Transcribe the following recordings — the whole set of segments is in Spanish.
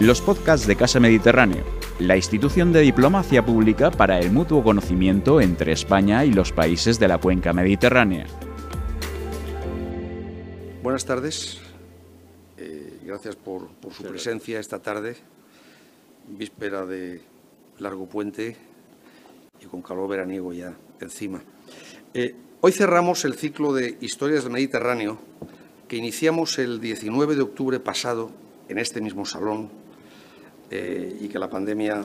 los podcasts de Casa Mediterráneo, la institución de diplomacia pública para el mutuo conocimiento entre España y los países de la cuenca mediterránea. Buenas tardes, eh, gracias por, su presencia esta tarde, víspera de largo puente y con calor veraniego ya encima. Eh, hoy cerramos el ciclo de Historias del Mediterráneo que iniciamos el 19 de octubre pasado en este mismo salón eh, y que la pandemia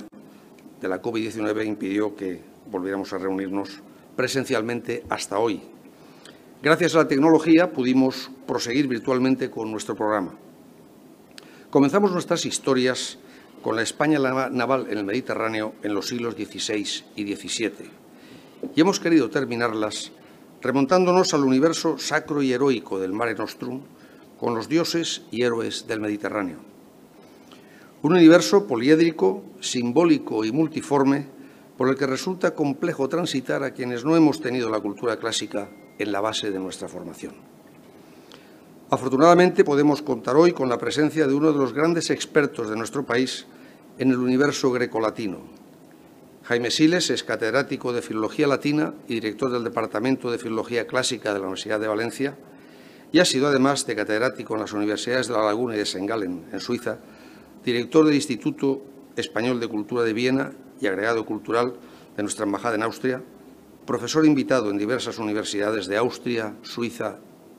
de la COVID-19 impidió que volviéramos a reunirnos presencialmente hasta hoy. Gracias a la tecnología pudimos proseguir virtualmente con nuestro programa. Comenzamos nuestras historias con la España naval en el Mediterráneo en los siglos XVI y XVII y hemos querido terminarlas remontándonos al universo sacro y heroico del Mare Nostrum con los dioses y héroes del Mediterráneo. Un universo poliédrico, simbólico y multiforme por el que resulta complejo transitar a quienes no hemos tenido la cultura clásica en la base de nuestra formación. Afortunadamente podemos contar hoy con la presencia de uno de los grandes expertos de nuestro país en el universo grecolatino. Jaime Siles es catedrático de Filología Latina y director del Departamento de Filología Clásica de la Universidad de Valencia y ha sido además de catedrático en las universidades de La Laguna y de St. Gallen, en Suiza, director del Instituto Español de Cultura de Viena y agregado cultural de nuestra embajada en Austria, profesor invitado en diversas universidades de Austria, Suiza,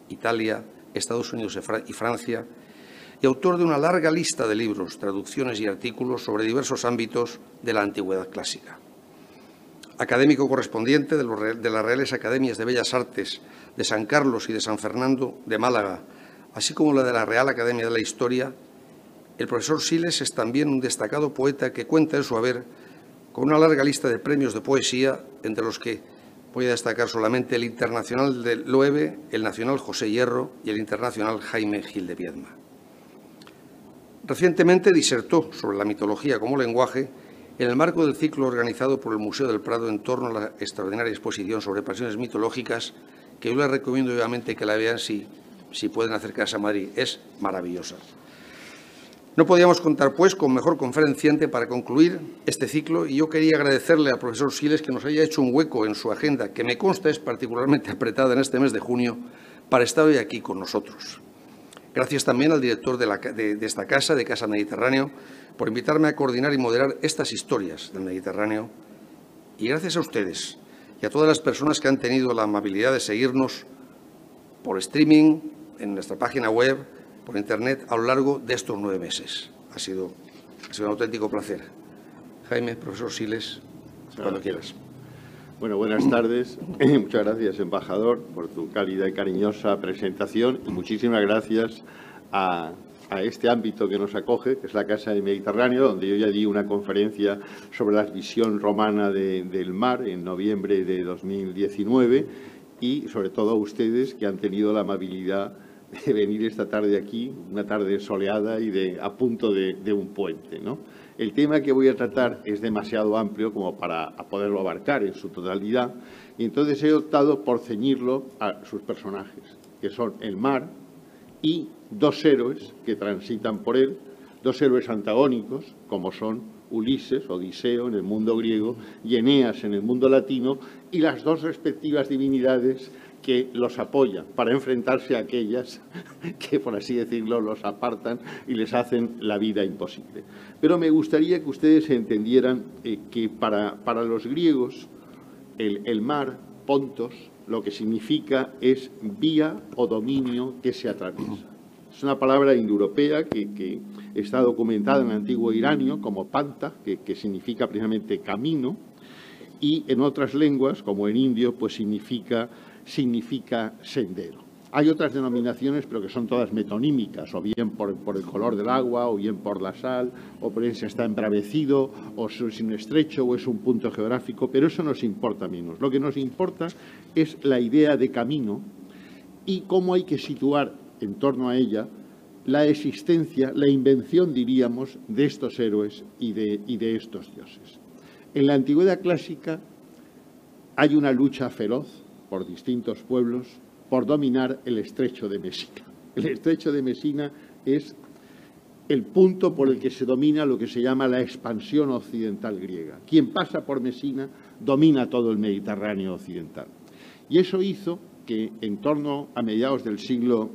Italia, Estados Unidos y Francia, y autor de una larga lista de libros, traducciones y artículos sobre diversos ámbitos de la antigüedad clásica. Académico correspondiente de, las Reales Academias de Bellas Artes de San Carlos y de San Fernando de Málaga, así como la de la Real Academia de la Historia el profesor Siles es también un destacado poeta que cuenta en su haber con una larga lista de premios de poesía, entre los que voy a destacar solamente el Internacional de Loewe, el Nacional José Hierro y el Internacional Jaime Gil de Viedma. Recientemente disertó sobre la mitología como lenguaje en el marco del ciclo organizado por el Museo del Prado en torno a la extraordinaria exposición sobre pasiones mitológicas, que yo les recomiendo vivamente que la vean si, si pueden acercarse a Madrid. Es maravillosa. No podíamos contar, pues, con mejor conferenciante para concluir este ciclo y yo quería agradecerle al profesor Siles que nos haya hecho un hueco en su agenda, que me consta es particularmente apretada en este mes de junio, para estar hoy aquí con nosotros. Gracias también al director de, de esta casa, de Casa Mediterráneo, por invitarme a coordinar y moderar estas historias del Mediterráneo. Y gracias a ustedes y a todas las personas que han tenido la amabilidad de seguirnos por streaming, en nuestra página web, por Internet a lo largo de estos nueve meses. Ha sido, un auténtico placer. Jaime, profesor Siles, cuando quieras. Bueno, buenas tardes. Muchas gracias, embajador, por tu cálida y cariñosa presentación y muchísimas gracias a, este ámbito que nos acoge, que es la Casa del Mediterráneo, donde yo ya di una conferencia sobre la visión romana del mar en noviembre de 2019 y sobre todo a ustedes que han tenido la amabilidad de venir esta tarde aquí, una tarde soleada y de, a punto de, un puente. ¿no? El tema que voy a tratar es demasiado amplio como para poderlo abarcar en su totalidad y entonces he optado por ceñirlo a sus personajes, que son el mar y dos héroes que transitan por él, dos héroes antagónicos, como son Ulises, Odiseo en el mundo griego y Eneas en el mundo latino, y las dos respectivas divinidades que los apoya para enfrentarse a aquellas que, por así decirlo, los apartan y les hacen la vida imposible. Pero me gustaría que ustedes entendieran eh, que para, para, los griegos el, mar, pontos, lo que significa es vía o dominio que se atraviesa. Es una palabra indoeuropea que, que está documentada en el antiguo iranio como panta, que, que significa precisamente camino, y en otras lenguas, como en indio, pues significa significa sendero. Hay otras denominaciones, pero que son todas metonímicas, o bien por, el color del agua, o bien por la sal, o por si está embravecido, o es un estrecho, o es un punto geográfico, pero eso nos importa menos. Lo que nos importa es la idea de camino y cómo hay que situar en torno a ella la existencia, la invención, diríamos, de estos héroes y de estos dioses. En la antigüedad clásica hay una lucha feroz por distintos pueblos por dominar el estrecho de Mesina. El estrecho de Mesina es el punto por el que se domina lo que se llama la expansión occidental griega. Quien pasa por Mesina domina todo el Mediterráneo occidental. Y eso hizo que en torno a mediados del siglo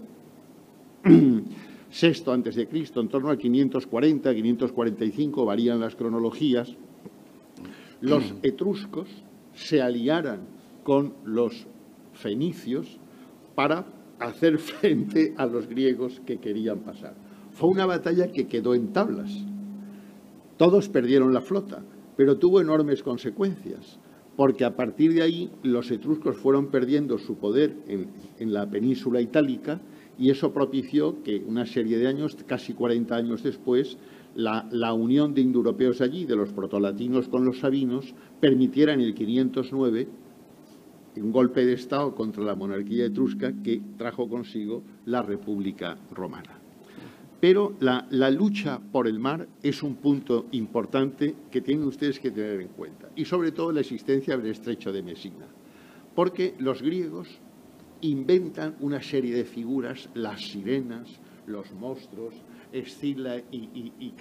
VI antes de Cristo, en torno al 540, 545, varían las cronologías, los etruscos se aliaran con los fenicios para hacer frente a los griegos que querían pasar. Fue una batalla que quedó en tablas. Todos perdieron la flota, pero tuvo enormes consecuencias, porque a partir de ahí los etruscos fueron perdiendo su poder en, la península itálica y eso propició que una serie de años, casi 40 años después, la, la, unión de indoeuropeos allí, de los protolatinos con los sabinos, permitiera en el 509 un golpe de Estado contra la monarquía etrusca que trajo consigo la República Romana. Pero la, lucha por el mar es un punto importante que tienen ustedes que tener en cuenta, y sobre todo la existencia del estrecho de Mesina, porque los griegos inventan una serie de figuras, las sirenas, los monstruos, Escila y, y,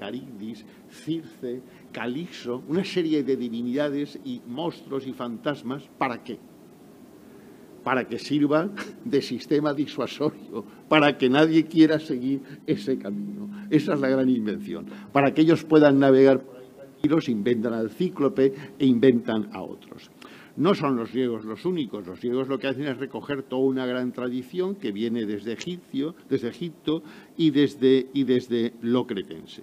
Circe, Calixo, una serie de divinidades y monstruos y fantasmas, ¿para qué? Para que sirva de sistema disuasorio, para que nadie quiera seguir ese camino. Esa es la gran invención. Para que ellos puedan navegar por ahí tranquilos, inventan al cíclope e inventan a otros. No son los griegos los únicos. Los griegos lo que hacen es recoger toda una gran tradición que viene desde, desde Egipto y desde, y desde lo cretense.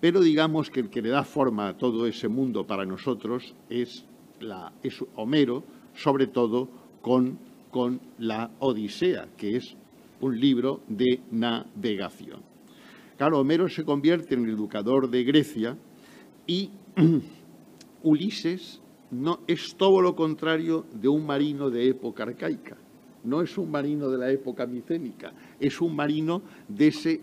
Pero digamos que el que le da forma a todo ese mundo para nosotros es, la, es Homero, sobre todo con con la Odisea, que es un libro de navegación. Claro, Homero se convierte en el educador de Grecia y Ulises no es todo lo contrario de un marino de época arcaica. No es un marino de la época micénica, es un marino de ese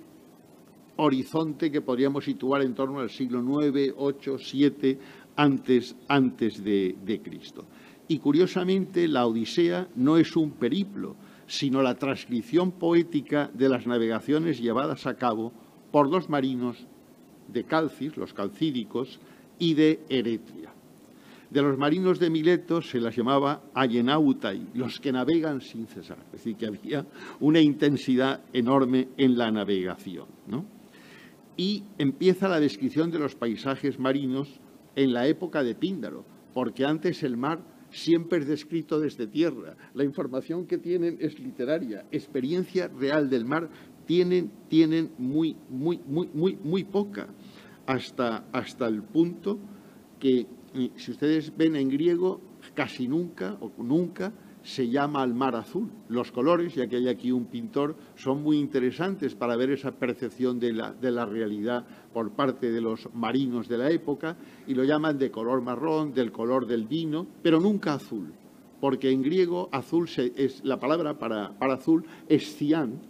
horizonte que podríamos situar en torno al siglo IX, VIII, VII antes, antes de, de Cristo. Y curiosamente, la Odisea no es un periplo, sino la transcripción poética de las navegaciones llevadas a cabo por los marinos de Calcis, los calcídicos, y de Eretria. De los marinos de Mileto se las llamaba Ayenautai, los que navegan sin cesar. Es decir, que había una intensidad enorme en la navegación. Y empieza la descripción de los paisajes marinos en la época de Píndaro, porque antes el mar siempre es descrito desde tierra. La información que tienen es literaria. Experiencia real del mar tienen, tienen muy, muy, muy, muy, muy poca. Hasta, hasta el punto que, eh, si ustedes ven en griego, casi nunca o nunca se llama al mar azul. Los colores, ya que hay aquí un pintor, son muy interesantes para ver esa percepción de la, de la, realidad por parte de los marinos de la época y lo llaman de color marrón, del color del vino, pero nunca azul, porque en griego azul es la palabra para, para azul es cian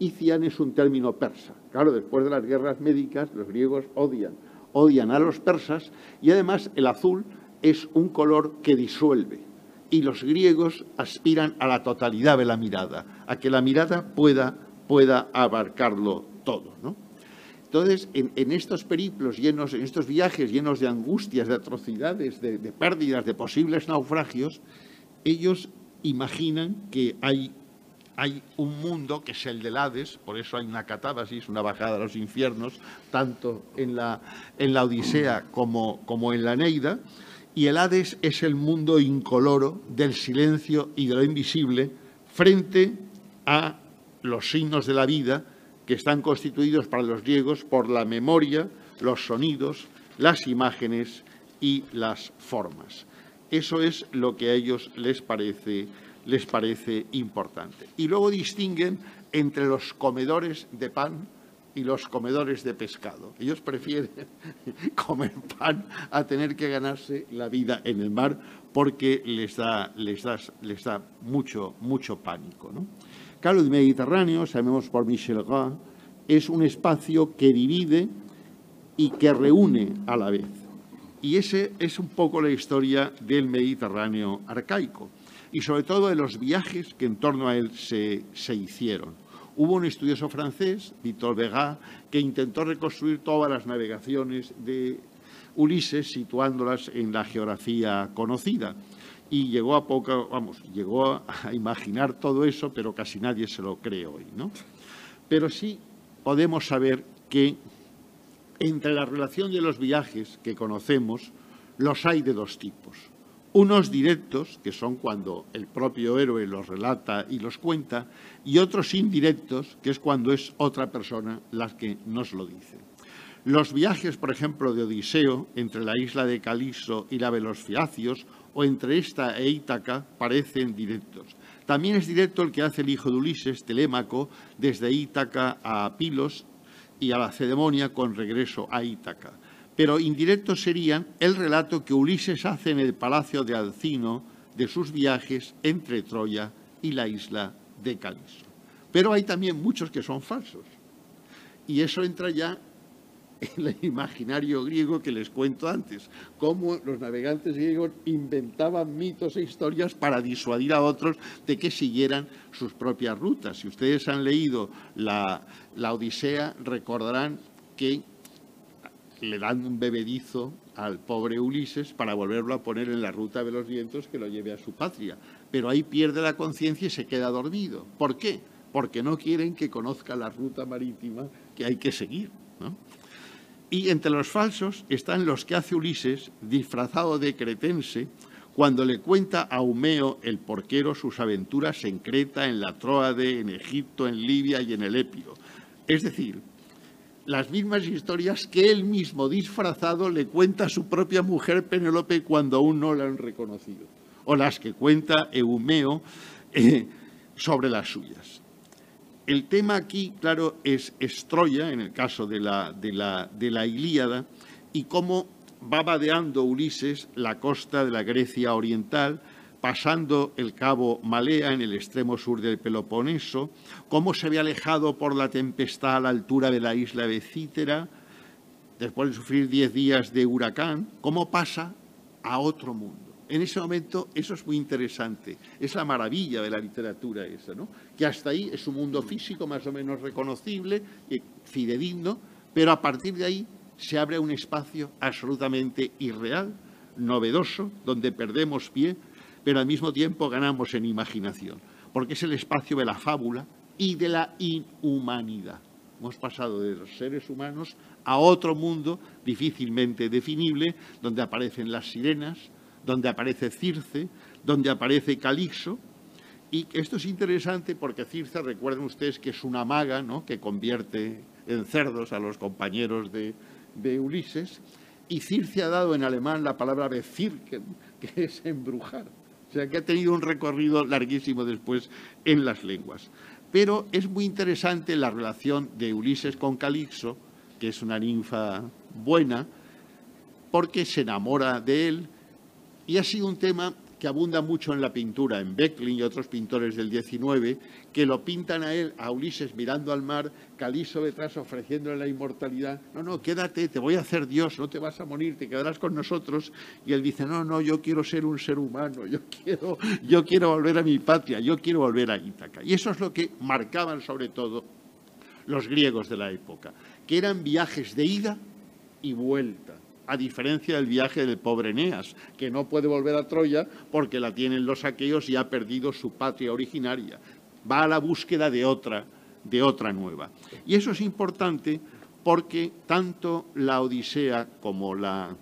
y cian es un término persa. Claro, después de las guerras médicas los griegos odian, odian a los persas y además el azul es un color que disuelve y los griegos aspiran a la totalidad de la mirada, a que la mirada pueda, pueda abarcarlo todo. Entonces, en, estos periplos llenos, en estos viajes llenos de angustias, de atrocidades, de, pérdidas, de posibles naufragios, ellos imaginan que hay, hay, un mundo que es el del Hades, por eso hay una catábasis, una bajada a los infiernos, tanto en la, en la Odisea como, como en la Neida, y el Hades es el mundo incoloro del silencio y de lo invisible frente a los signos de la vida que están constituidos para los griegos por la memoria, los sonidos, las imágenes y las formas. Eso es lo que a ellos les parece, les parece importante. Y luego distinguen entre los comedores de pan y los comedores de pescado. Ellos prefieren comer pan a tener que ganarse la vida en el mar porque les da, les da, les da mucho, mucho pánico. ¿no? Claro, el Mediterráneo, sabemos por Michel Gras, es un espacio que divide y que reúne a la vez. Y ese es un poco la historia del Mediterráneo arcaico y sobre todo de los viajes que en torno a él se, se hicieron Hubo un estudioso francés, Victor Vega, que intentó reconstruir todas las navegaciones de Ulises situándolas en la geografía conocida y llegó a poco, vamos, llegó a imaginar todo eso, pero casi nadie se lo cree hoy, ¿no? Pero sí podemos saber que entre la relación de los viajes que conocemos, los hay de dos tipos. Unos directos, que son cuando el propio héroe los relata y los cuenta, y otros indirectos, que es cuando es otra persona la que nos lo dice. Los viajes, por ejemplo, de Odiseo entre la isla de Caliso y la de los Fiacios, o entre esta e Ítaca, parecen directos. También es directo el que hace el hijo de Ulises, Telémaco, desde Ítaca a Pilos y a la Cedemonia con regreso a Ítaca pero indirectos serían el relato que Ulises hace en el palacio de Alcino de sus viajes entre Troya y la isla de Caliso. Pero hay también muchos que son falsos. Y eso entra ya en el imaginario griego que les cuento antes, cómo los navegantes griegos inventaban mitos e historias para disuadir a otros de que siguieran sus propias rutas. Si ustedes han leído la, la Odisea, recordarán que le dan un bebedizo al pobre Ulises para volverlo a poner en la ruta de los vientos que lo lleve a su patria. Pero ahí pierde la conciencia y se queda dormido. ¿Por qué? Porque no quieren que conozca la ruta marítima que hay que seguir. Y entre los falsos están los que hace Ulises, disfrazado de cretense, cuando le cuenta a Humeo el porquero sus aventuras en Creta, en la Troade, en Egipto, en Libia y en el Épiro. Es decir, las mismas historias que él mismo disfrazado le cuenta a su propia mujer Penélope cuando aún no la han reconocido, o las que cuenta Eumeo eh, sobre las suyas. El tema aquí, claro, es, Troya, en el caso de la, de, la, de la Ilíada, y cómo va vadeando Ulises la costa de la Grecia oriental, pasando el cabo Malea en el extremo sur del Peloponeso, cómo se ve alejado por la tempestad a la altura de la isla de Cítera, después de sufrir diez días de huracán, cómo pasa a otro mundo. En ese momento eso es muy interesante, es la maravilla de la literatura esa, ¿no? que hasta ahí es un mundo físico más o menos reconocible fidedigno, pero a partir de ahí se abre un espacio absolutamente irreal, novedoso, donde perdemos pie pero al mismo tiempo ganamos en imaginación, porque es el espacio de la fábula y de la inhumanidad. Hemos pasado de los seres humanos a otro mundo difícilmente definible, donde aparecen las sirenas, donde aparece Circe, donde aparece Calixo. Y esto es interesante porque Circe, recuerden ustedes que es una maga ¿no? que convierte en cerdos a los compañeros de, de Ulises. Y Circe ha dado en alemán la palabra Bezirken, que es embrujar. Sea, que ha tenido un recorrido larguísimo después en las lenguas. Pero es muy interesante la relación de Ulises con Calixo, que es una ninfa buena, porque se enamora de él y ha sido un tema que abunda mucho en la pintura, en Becklin y otros pintores del XIX, que lo pintan a él, a Ulises mirando al mar, Caliso detrás ofreciéndole la inmortalidad. No, no, quédate, te voy a hacer Dios, no te vas a morir, te quedarás con nosotros. Y él dice, no, no, yo quiero ser un ser humano, yo quiero, yo quiero volver a mi patria, yo quiero volver a Ítaca. Y eso es lo que marcaban sobre todo los griegos de la época, que eran viajes de ida y vuelta a diferencia del viaje del pobre Eneas, que no puede volver a Troya porque la tienen los aqueos y ha perdido su patria originaria. Va a la búsqueda de otra, de otra nueva. Y eso es importante porque tanto la Odisea como la,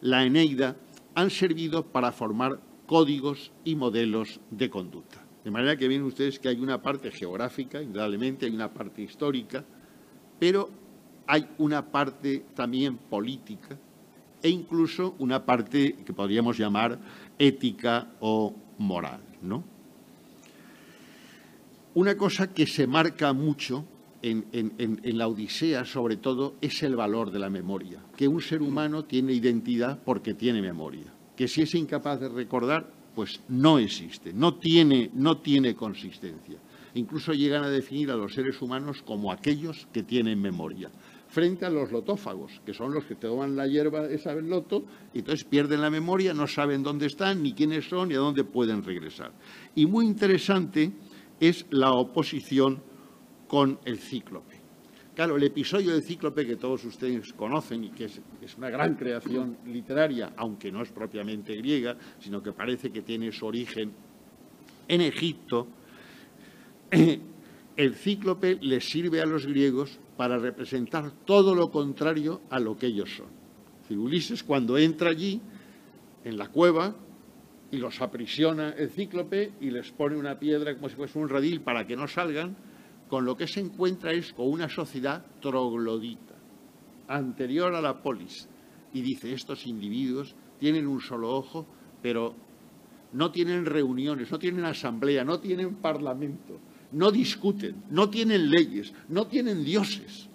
la Eneida han servido para formar códigos y modelos de conducta. De manera que ven ustedes que hay una parte geográfica, indudablemente hay una parte histórica, pero hay una parte también política e incluso una parte que podríamos llamar ética o moral. ¿no? Una cosa que se marca mucho en, la Odisea, sobre todo, es el valor de la memoria, que un ser humano tiene identidad porque tiene memoria, que si es incapaz de recordar, pues no existe, no tiene, no tiene consistencia. Incluso llegan a definir a los seres humanos como aquellos que tienen memoria frente a los lotófagos, que son los que toman la hierba esa del loto y entonces pierden la memoria, no saben dónde están, ni quiénes son, ni a dónde pueden regresar. Y muy interesante es la oposición con el cíclope. Claro, el episodio del cíclope que todos ustedes conocen y que es, una gran creación literaria, aunque no es propiamente griega, sino que parece que tiene su origen en Egipto, el cíclope les sirve a los griegos para representar todo lo contrario a lo que ellos son. Ulises cuando entra allí, en la cueva, y los aprisiona el cíclope y les pone una piedra como si fuese un redil para que no salgan, con lo que se encuentra es con una sociedad troglodita, anterior a la polis. Y dice, estos individuos tienen un solo ojo, pero no tienen reuniones, no tienen asamblea, no tienen parlamento, no discuten, no tienen leyes, no tienen dioses,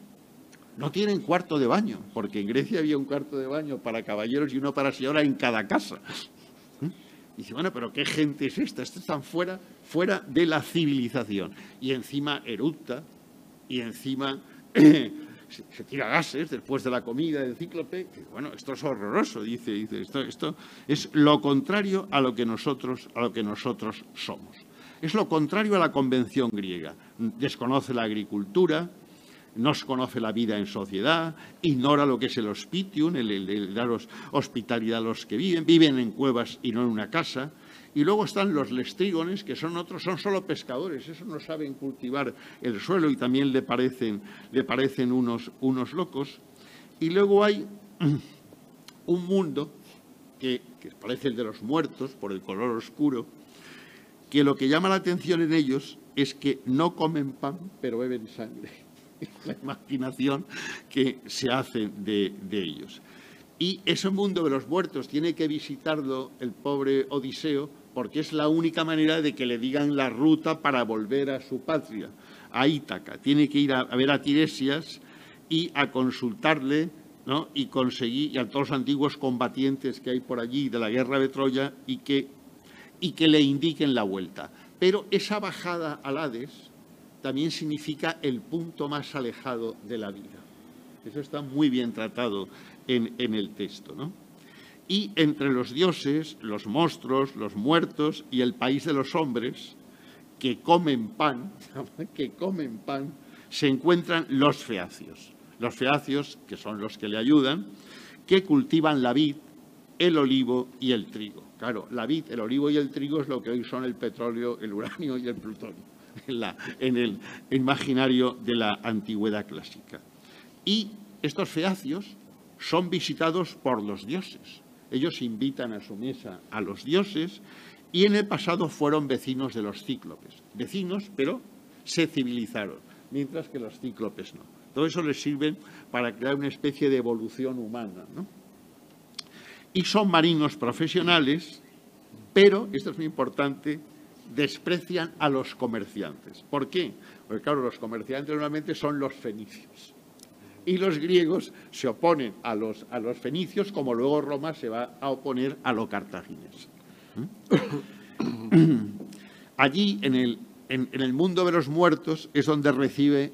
no tienen cuarto de baño, porque en Grecia había un cuarto de baño para caballeros y uno para señora en cada casa. Y dice, bueno, pero ¿qué gente es esta? Estos están fuera, fuera de la civilización. Y encima eructa, y encima se, tira gases después de la comida del cíclope. bueno, esto es horroroso, dice, dice esto, esto es lo contrario a lo que nosotros, a lo que nosotros somos. Es lo contrario a la convención griega. Desconoce la agricultura, no conoce la vida en sociedad, ignora lo que es el hospitium, el, daros hospitalidad a los que viven, viven en cuevas y no en una casa. Y luego están los lestrígones, que son otros, son solo pescadores, eso no saben cultivar el suelo y también le parecen, le parecen unos, unos locos. Y luego hay un mundo que parece el de los muertos, por el color oscuro, que lo que llama la atención en ellos es que no comen pan, pero beben sangre la imaginación que se hace de, ellos. Y ese mundo de los muertos tiene que visitarlo el pobre Odiseo porque es la única manera de que le digan la ruta para volver a su patria, a Ítaca. Tiene que ir a, ver a Tiresias y a consultarle ¿no? y conseguir y a todos los antiguos combatientes que hay por allí de la guerra de Troya y que, y que le indiquen la vuelta. Pero esa bajada al Hades también significa el punto más alejado de la vida. Eso está muy bien tratado en, el texto. ¿no? Y entre los dioses, los monstruos, los muertos y el país de los hombres, que comen pan, que comen pan, se encuentran los feacios. Los feacios, que son los que le ayudan, que cultivan la vid, el olivo y el trigo. Claro, la vid, el olivo y el trigo es lo que hoy son el petróleo, el uranio y el plutonio en, el imaginario de la antigüedad clásica. Y estos feacios son visitados por los dioses. Ellos invitan a su mesa a los dioses y en el pasado fueron vecinos de los cíclopes. Vecinos, pero se civilizaron, mientras que los cíclopes no. Todo eso les sirve para crear una especie de evolución humana. Y son marinos profesionales, pero, esto es muy importante, desprecian a los comerciantes. ¿Por qué? Porque claro, los comerciantes normalmente son los fenicios. Y los griegos se oponen a los, a los fenicios, como luego Roma se va a oponer a los cartagineses. ¿Mm? Allí, en el, en, el mundo de los muertos, es donde recibe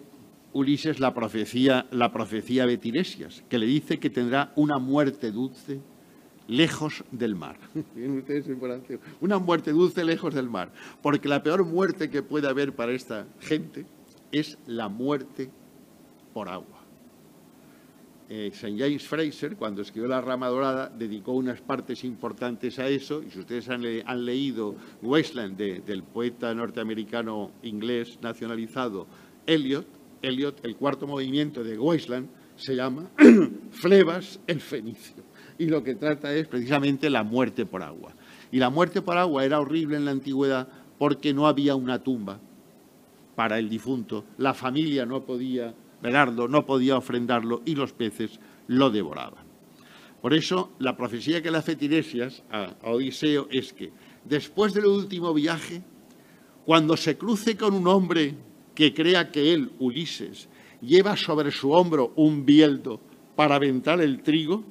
Ulises la profecía, la profecía de Tiresias, que le dice que tendrá una muerte dulce lejos del mar. Una muerte dulce lejos del mar. Porque la peor muerte que puede haber para esta gente es la muerte por agua. Eh, St. James Fraser, cuando escribió La Rama Dorada, dedicó unas partes importantes a eso, y si ustedes han, leído Wasteland del poeta norteamericano inglés nacionalizado Eliot, Eliot, el cuarto movimiento de Wasteland, se llama Flebas el Fenicio y lo que trata es precisamente la muerte por agua. Y la muerte por agua era horrible en la antigüedad porque no había una tumba para el difunto, la familia no podía velarlo, no podía ofrendarlo y los peces lo devoraban. Por eso la profecía que le hace Tiresias a Odiseo es que después del último viaje, cuando se cruce con un hombre que crea que él, Ulises, lleva sobre su hombro un bieldo para aventar el trigo,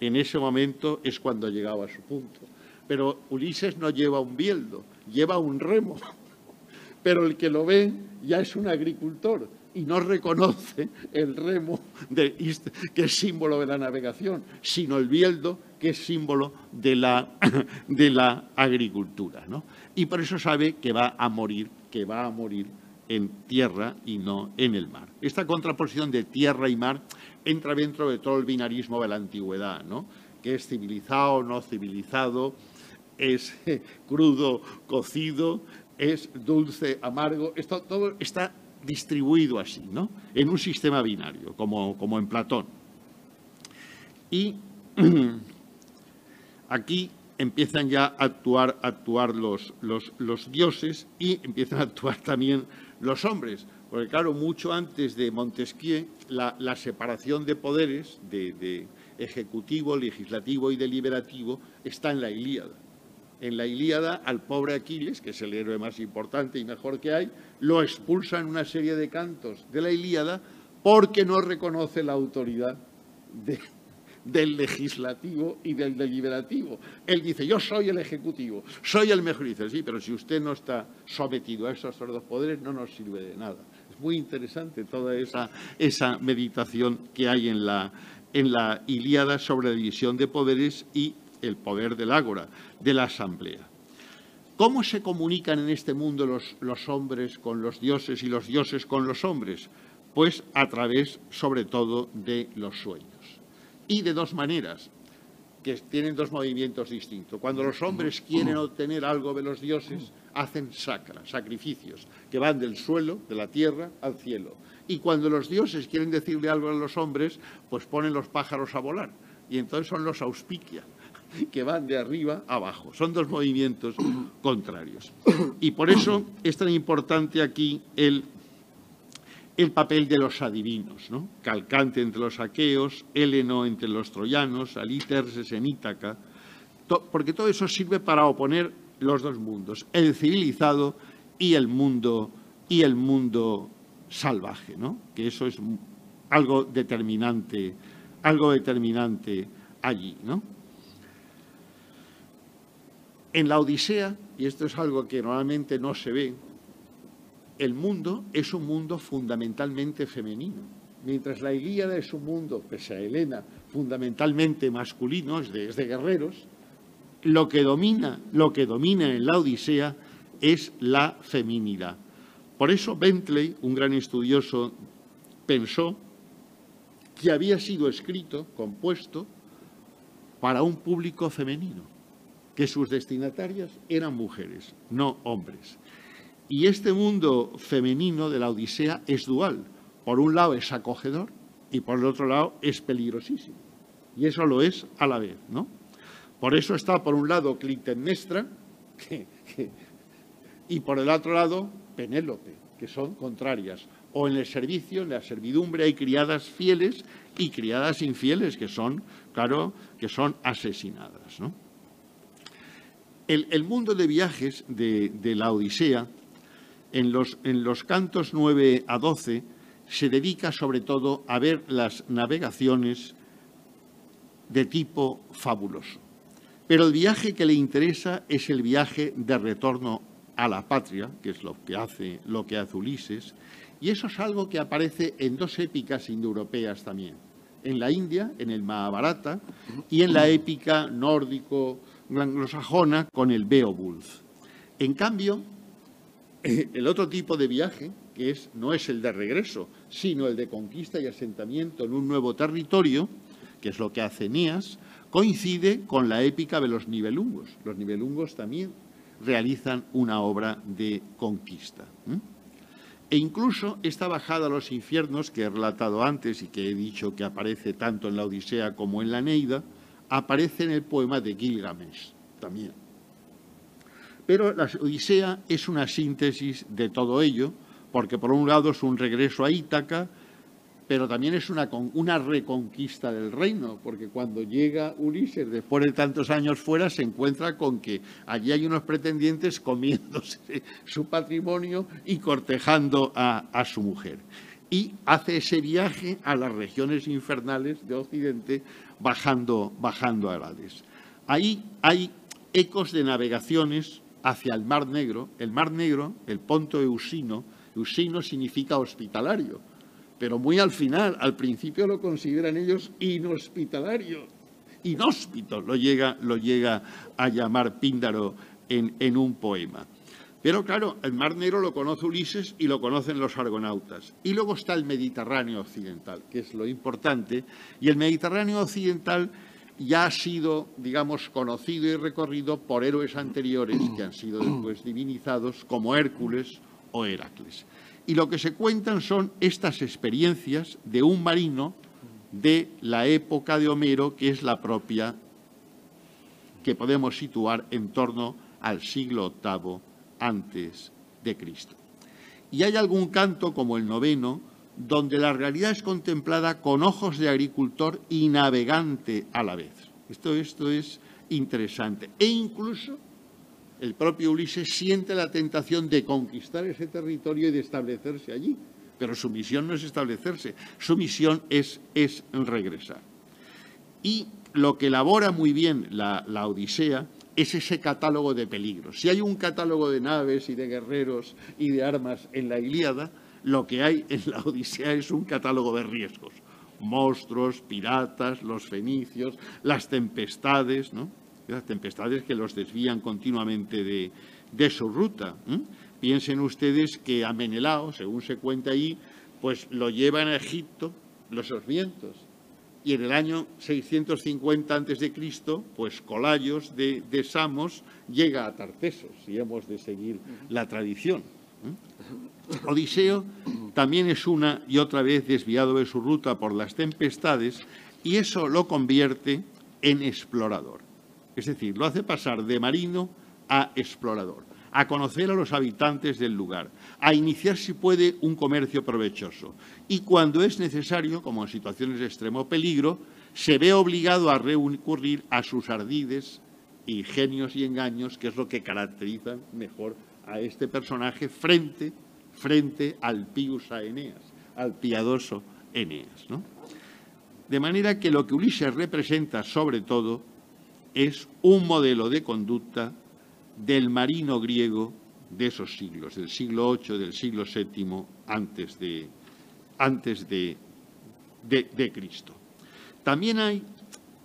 en ese momento es cuando llegaba a su punto. Pero Ulises no lleva un bieldo, lleva un remo. Pero el que lo ve ya es un agricultor, y no reconoce el remo de, que es símbolo de la navegación, sino el bieldo que es símbolo de la, de la agricultura. ¿no? Y por eso sabe que va a morir, que va a morir en tierra y no en el mar. Esta contraposición de tierra y mar entra dentro de todo el binarismo de la antigüedad, ¿no? que es civilizado, no civilizado, es crudo, cocido, es dulce, amargo, esto todo está distribuido así, ¿no? En un sistema binario, como, como en Platón. Y aquí empiezan ya a actuar, actuar los, los, dioses y empiezan a actuar también los hombres. Porque claro, mucho antes de Montesquieu, la, separación de poderes, de, ejecutivo, legislativo y deliberativo, está en la Ilíada en la Ilíada al pobre Aquiles, que es el héroe más importante y mejor que hay, lo expulsa en una serie de cantos de la Ilíada porque no reconoce la autoridad del legislativo y del deliberativo. Él dice, yo soy el ejecutivo, soy el mejor. Y dice, sí, pero si usted no está sometido a esos dos poderes, no nos sirve de nada. Muy interesante toda esa, esa meditación que hay en la, en la Ilíada sobre la división de poderes y el poder del ágora, de la asamblea. ¿Cómo se comunican en este mundo los, los, hombres con los dioses y los dioses con los hombres? Pues a través, sobre todo, de los sueños. Y de dos maneras, que tienen dos movimientos distintos. Cuando los hombres quieren obtener algo de los dioses, hacen sacra, sacrificios, que van del suelo, de la tierra, al cielo. Y cuando los dioses quieren decirle algo a los hombres, pues ponen los pájaros a volar. Y entonces son los auspicia, que van de arriba a abajo. Son dos movimientos contrarios. Y por eso es tan importante aquí el, el papel de los adivinos, ¿no? Calcante entre los aqueos, Heleno entre los troyanos, Aliterses en Ítaca, porque todo eso sirve para oponer los dos mundos, el civilizado y el mundo, y el mundo salvaje, ¿no? que eso es algo determinante, algo determinante allí. ¿no? En la Odisea, y esto es algo que normalmente no se ve, el mundo es un mundo fundamentalmente femenino. Mientras la Ilíada es un mundo, pese a Helena, fundamentalmente masculino, es de, guerreros, lo que, domina, lo que domina en la Odisea es la feminidad. Por eso Bentley, un gran estudioso, pensó que había sido escrito, compuesto, para un público femenino que sus destinatarias eran mujeres, no hombres. Y este mundo femenino de la Odisea es dual. Por un lado es acogedor y por el otro lado es peligrosísimo. Y eso lo es a la vez, ¿no? Por eso está por un lado Clitemnestra y por el otro lado Penélope, que son contrarias. O en el servicio, en la servidumbre, hay criadas fieles y criadas infieles que son, claro, que son asesinadas, ¿no? El, mundo de viajes de, la Odisea, en los, en los cantos 9 a 12, se dedica sobre todo a ver las navegaciones de tipo fabuloso. Pero el viaje que le interesa es el viaje de retorno a la patria, que es lo que hace, lo que hace Ulises, y eso es algo que aparece en dos épicas indoeuropeas también, en la India, en el Mahabharata, y en la épica nórdico anglosajona con el Beowulf. En cambio, el otro tipo de viaje, que es, no es el de regreso, sino el de conquista y asentamiento en un nuevo territorio, que es lo que hace Eneas, coincide con la épica de los nivelungos. Los nivelungos también realizan una obra de conquista. E incluso esta bajada a los infiernos que he relatado antes y que he dicho que aparece tanto en la Odisea como en la Neida, aparece en el poema de Gilgamesh también. Pero la Odisea es una síntesis de todo ello, porque por un lado es un regreso a Ítaca, pero también es una, una, reconquista del reino, porque cuando llega Ulises, después de tantos años fuera, se encuentra con que allí hay unos pretendientes comiéndose su patrimonio y cortejando a, a su mujer. Y hace ese viaje a las regiones infernales de Occidente bajando, bajando a Hades. Ahí hay ecos de navegaciones hacia el Mar Negro. El Mar Negro, el Ponto Eusino, tusino significa hospitalario, pero muy al final, al principio lo consideran ellos inhospitalario, inhóspito, lo llega, lo llega a llamar Píndaro en, en un poema. Pero claro, el Mar Negro lo conoce Ulises y lo conocen los argonautas. Y luego está el Mediterráneo occidental, que es lo importante. Y el Mediterráneo occidental ya ha sido, digamos, conocido y recorrido por héroes anteriores que han sido después divinizados como Hércules o Heracles. Y lo que se cuentan son estas experiencias de un marino de la época de Homero, que es la propia que podemos situar en torno al siglo VIII antes de Cristo. Y hay algún canto, como el noveno, donde la realidad es contemplada con ojos de agricultor y navegante a la vez. Esto, esto es interesante. E incluso el propio Ulises siente la tentación de conquistar ese territorio y de establecerse allí. Pero su misión no es establecerse, su misión es, es regresar. Y lo que elabora muy bien la, la Odisea es ese catálogo de peligros. Si hay un catálogo de naves y de guerreros y de armas en la Ilíada, lo que hay en la Odisea es un catálogo de riesgos. Monstruos, piratas, los fenicios, las tempestades, ¿no? Tempestades que los desvían continuamente de, su ruta. Piensen ustedes que a Menelao, según se cuenta ahí, pues lo llevan a Egipto los vientos y en el año 650 a.C., pues Colayos de, Samos llega a Tartesos, si hemos de seguir la tradición. Odiseo también es una y otra vez desviado de su ruta por las tempestades y eso lo convierte en explorador. Es decir, lo hace pasar de marino a explorador a conocer a los habitantes del lugar, a iniciar, si puede, un comercio provechoso. Y cuando es necesario, como en situaciones de extremo peligro, se ve obligado a recurrir a sus ardides, ingenios y engaños, que es lo que caracterizan mejor a este personaje frente, frente al pius Eneas, al piadoso Eneas. De manera que lo que Ulises representa, sobre todo, es un modelo de conducta del marino griego de esos siglos, del siglo VIII, del siglo VII antes de, antes de, de, Cristo. También hay,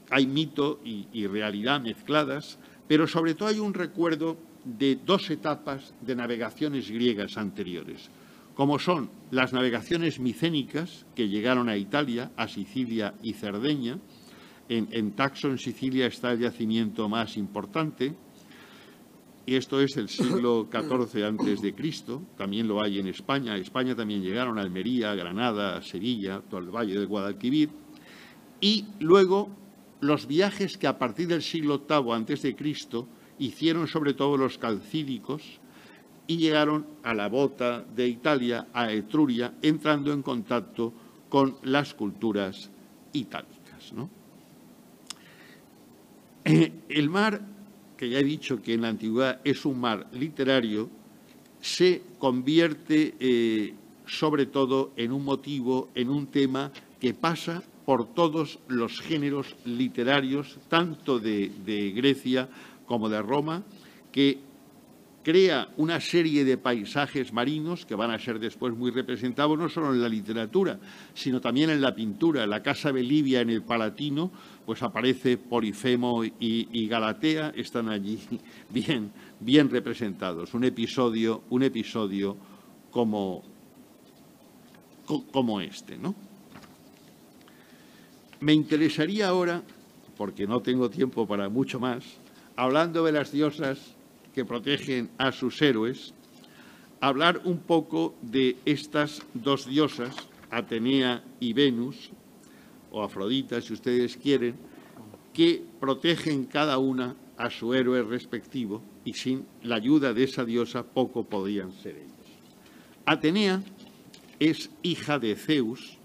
hay mito y, y realidad mezcladas, pero sobre todo hay un recuerdo de dos etapas de navegaciones griegas anteriores, como son las navegaciones micénicas que llegaron a Italia, a Sicilia y Cerdeña. En, en Taxo, en Sicilia, está el yacimiento más importante, y esto es el siglo XIV antes de Cristo, también lo hay en España. España también llegaron a Almería, Granada, Sevilla, todo el valle del Guadalquivir. Y luego los viajes que a partir del siglo VIII antes de Cristo hicieron sobre todo los calcídicos y llegaron a la bota de Italia, a Etruria, entrando en contacto con las culturas itálicas. El mar que ya he dicho que en la antigüedad es un mar literario, se convierte eh, sobre todo en un motivo, en un tema que pasa por todos los géneros literarios, tanto de, de Grecia como de Roma, que crea una serie de paisajes marinos que van a ser después muy representados no solo en la literatura, sino también en la pintura. la Casa Belivia en el Palatino, pues aparece Polifemo y, Galatea, están allí bien, bien representados. Un episodio, un episodio como, como este, ¿no? Me interesaría ahora, porque no tengo tiempo para mucho más, hablando de las diosas que protegen a sus héroes, hablar un poco de estas dos diosas, Atenea y Venus, o Afrodita, si ustedes quieren, que protegen cada una a su héroe respectivo y sin la ayuda de esa diosa poco podían ser ellos. Atenea es hija de Zeus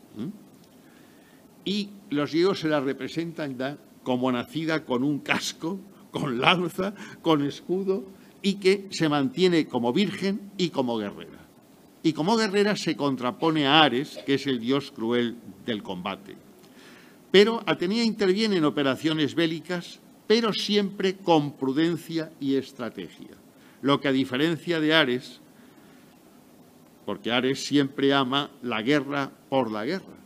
y los griegos se la representan como nacida con un casco, con lanza, con escudo y que se mantiene como virgen y como guerrera. Y como guerrera se contrapone a Ares, que es el dios cruel del combate. Pero Atenea interviene en operaciones bélicas, pero siempre con prudencia y estrategia. Lo que a diferencia de Ares, porque Ares siempre ama la guerra por la guerra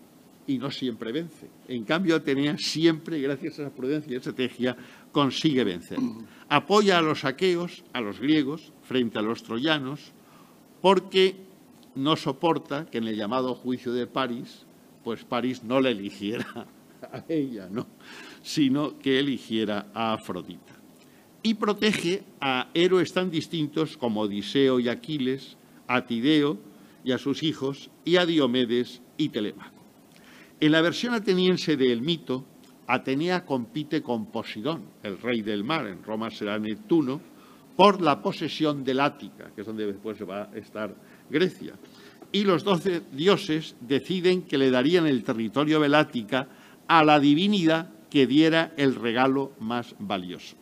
y no siempre vence. En cambio, Atenea siempre, gracias a esa prudencia y estrategia, consigue vencer. Apoya a los aqueos, a los griegos, frente a los troyanos, porque no soporta que en el llamado juicio de París, pues París no la eligiera a ella, ¿no? sino que eligiera a Afrodita. Y protege a héroes tan distintos como Odiseo y Aquiles, a Tideo y a sus hijos, y a Diomedes y Telémaco. En la versión ateniense del mito, Atenea compite con Posidón, el rey del mar, en Roma será Neptuno, por la posesión del Ática, que es donde después va a estar Grecia. Y los doce dioses deciden que le darían el territorio del Ática a la divinidad que diera el regalo más valioso.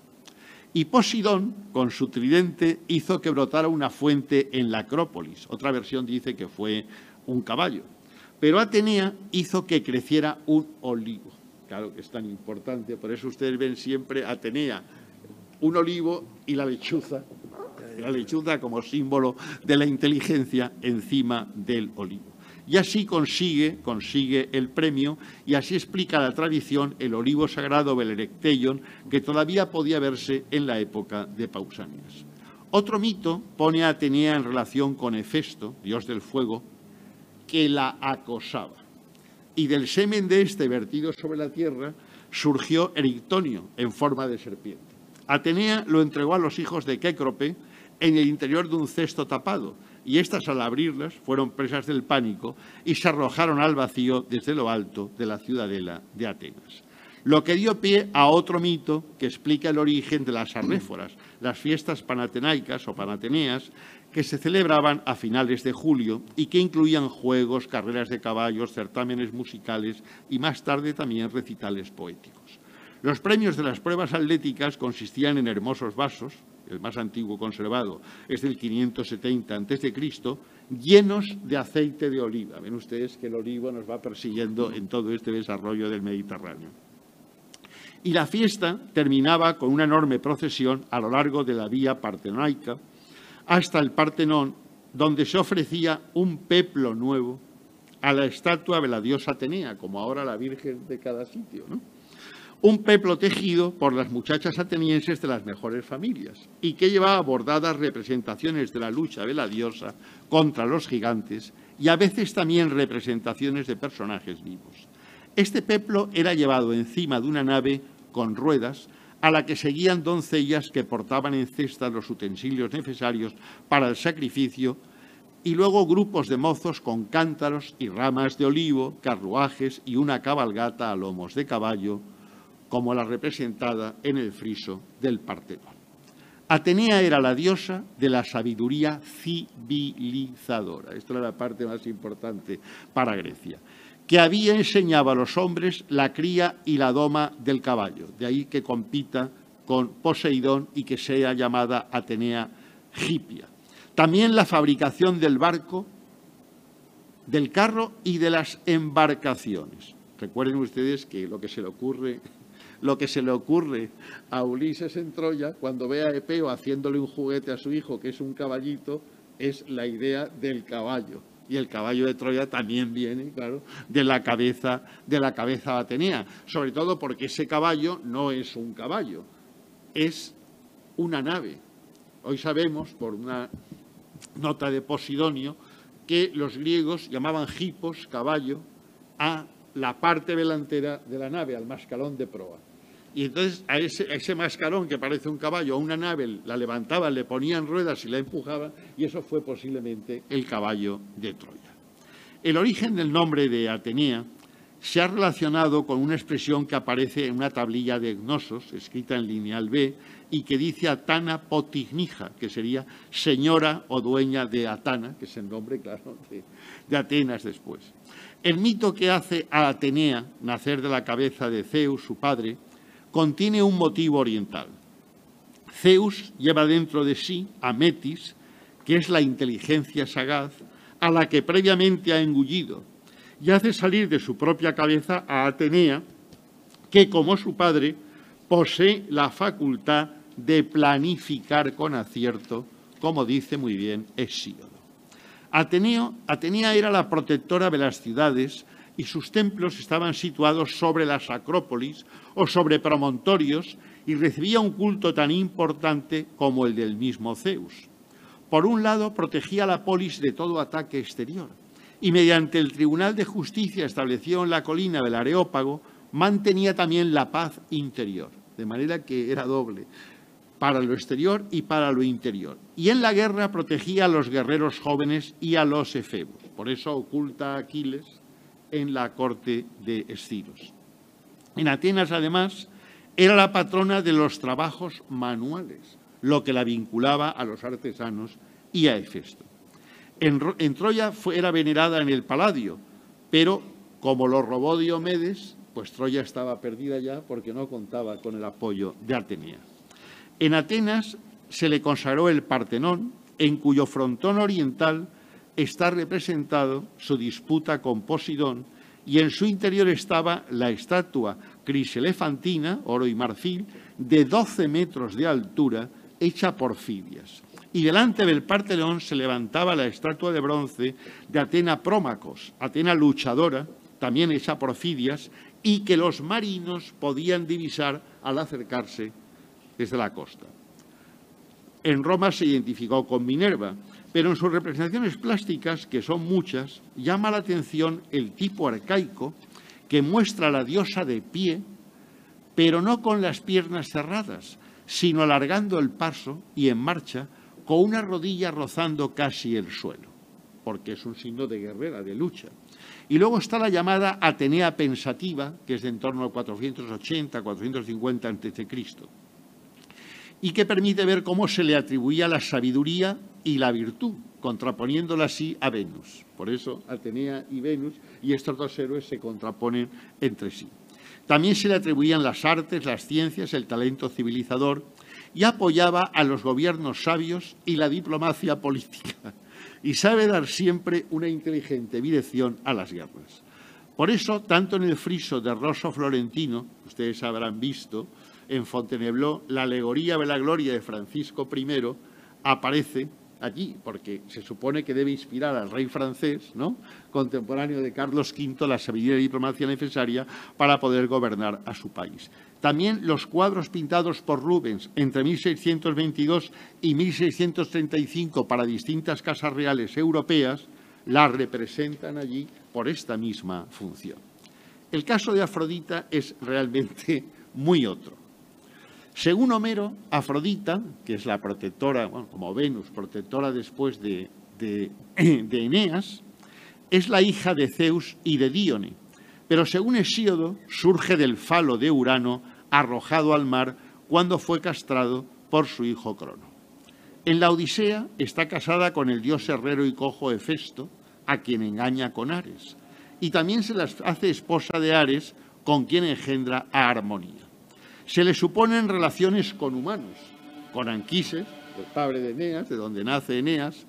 Y Posidón, con su tridente, hizo que brotara una fuente en la Acrópolis. Otra versión dice que fue un caballo. Pero Atenea hizo que creciera un olivo. Claro que es tan importante, por eso ustedes ven siempre Atenea, un olivo y la lechuza, la lechuza como símbolo de la inteligencia encima del olivo. Y así consigue, consigue el premio y así explica la tradición el olivo sagrado Belerecteion que todavía podía verse en la época de Pausanias. Otro mito pone a Atenea en relación con Hefesto, dios del fuego, que la acosaba. Y del semen de este vertido sobre la tierra surgió Erictonio en forma de serpiente. Atenea lo entregó a los hijos de Kécrope en el interior de un cesto tapado, y éstas al abrirlas fueron presas del pánico y se arrojaron al vacío desde lo alto de la ciudadela de Atenas. Lo que dio pie a otro mito que explica el origen de las arnéforas, las fiestas panatenaicas o panateneas, que se celebraban a finales de julio y que incluían juegos, carreras de caballos, certámenes musicales y más tarde también recitales poéticos. Los premios de las pruebas atléticas consistían en hermosos vasos, el más antiguo conservado es del 570 a.C., llenos de aceite de oliva. Ven ustedes que el olivo nos va persiguiendo en todo este desarrollo del Mediterráneo. Y la fiesta terminaba con una enorme procesión a lo largo de la vía partenaica hasta el Partenón, donde se ofrecía un peplo nuevo a la estatua de la diosa Atenea, como ahora la Virgen de cada sitio, ¿no? un peplo tejido por las muchachas atenienses de las mejores familias y que llevaba bordadas representaciones de la lucha de la diosa contra los gigantes y a veces también representaciones de personajes vivos. Este peplo era llevado encima de una nave con ruedas a la que seguían doncellas que portaban en cestas los utensilios necesarios para el sacrificio y luego grupos de mozos con cántaros y ramas de olivo, carruajes y una cabalgata a lomos de caballo, como la representada en el friso del Partenón. Atenea era la diosa de la sabiduría civilizadora. Esto era la parte más importante para Grecia. Que había enseñado a los hombres la cría y la doma del caballo. De ahí que compita con Poseidón y que sea llamada Atenea Hipia. También la fabricación del barco, del carro y de las embarcaciones. Recuerden ustedes que lo que se le ocurre lo que se le ocurre a Ulises en Troya cuando ve a Epeo haciéndole un juguete a su hijo, que es un caballito, es la idea del caballo. Y el caballo de Troya también viene, claro, de la cabeza de la cabeza Atenea, sobre todo porque ese caballo no es un caballo, es una nave. Hoy sabemos, por una nota de Posidonio, que los griegos llamaban hipos, caballo, a la parte delantera de la nave, al mascalón de proa. Y entonces a ese, mascarón que parece un caballo, a una nave, la levantaban, le ponían ruedas y la empujaban, y eso fue posiblemente el caballo de Troya. El origen del nombre de Atenea se ha relacionado con una expresión que aparece en una tablilla de Gnosos, escrita en lineal B, y que dice Atana Potignija, que sería señora o dueña de Atana, que es el nombre, claro, de Atenas después. El mito que hace a Atenea nacer de la cabeza de Zeus, su padre, contiene un motivo oriental. Zeus lleva dentro de sí a Metis, que es la inteligencia sagaz, a la que previamente ha engullido, y hace salir de su propia cabeza a Atenea, que como su padre posee la facultad de planificar con acierto, como dice muy bien Hesíodo. Atenea era la protectora de las ciudades y sus templos estaban situados sobre las acrópolis o sobre promontorios y recibía un culto tan importante como el del mismo Zeus. Por un lado, protegía la polis de todo ataque exterior y mediante el Tribunal de Justicia establecido en la colina del Areópago, mantenía también la paz interior, de manera que era doble, para lo exterior y para lo interior. Y en la guerra protegía a los guerreros jóvenes y a los efebos. Por eso oculta a Aquiles en la corte de Esciros. En Atenas, además, era la patrona de los trabajos manuales, lo que la vinculaba a los artesanos y a Hefesto. En, Troya era venerada en el Paladio, pero como lo robó Diomedes, pues Troya estaba perdida ya porque no contaba con el apoyo de Atenea. En Atenas se le consagró el Partenón, en cuyo frontón oriental está representado su disputa con Posidón y en su interior estaba la estatua criselefantina, oro y marfil, de 12 metros de altura, hecha por Fidias. Y delante del Partenón se levantaba la estatua de bronce de Atena Prómacos, Atena luchadora, también hecha por Fidias, y que los marinos podían divisar al acercarse desde la costa. En Roma se identificó con Minerva, pero en sus representaciones plásticas, que son muchas, llama la atención el tipo arcaico que muestra a la diosa de pie, pero no con las piernas cerradas, sino alargando el paso y en marcha, con una rodilla rozando casi el suelo, porque es un signo de guerrera, de lucha. Y luego está la llamada Atenea pensativa, que es de en torno a 480, 450 a.C., y que permite ver cómo se le atribuía la sabiduría y la virtud, contraponiéndola así a Venus. Por eso Atenea y Venus y estos dos héroes se contraponen entre sí. También se le atribuían las artes, las ciencias, el talento civilizador y apoyaba a los gobiernos sabios y la diplomacia política. Y sabe dar siempre una inteligente dirección a las guerras. Por eso, tanto en el friso de Rosso Florentino, ustedes habrán visto, en Fontainebleau, la alegoría de la gloria de Francisco I aparece allí, porque se supone que debe inspirar al rey francés, ¿no? contemporáneo de Carlos V, la sabiduría y diplomacia necesaria para poder gobernar a su país. También los cuadros pintados por Rubens entre 1622 y 1635 para distintas casas reales europeas la representan allí por esta misma función. El caso de Afrodita es realmente muy otro. Según Homero, Afrodita, que es la protectora, como Venus, protectora después de, de, Eneas, es la hija de Zeus y de Dione, pero según Hesíodo, surge del falo de Urano arrojado al mar cuando fue castrado por su hijo Crono. En la Odisea está casada con el dios herrero y cojo Hefesto, a quien engaña con Ares, y también se las hace esposa de Ares, con quien engendra a Armonía se le suponen relaciones con humanos, con Anquises, el padre de Eneas, de donde nace Eneas,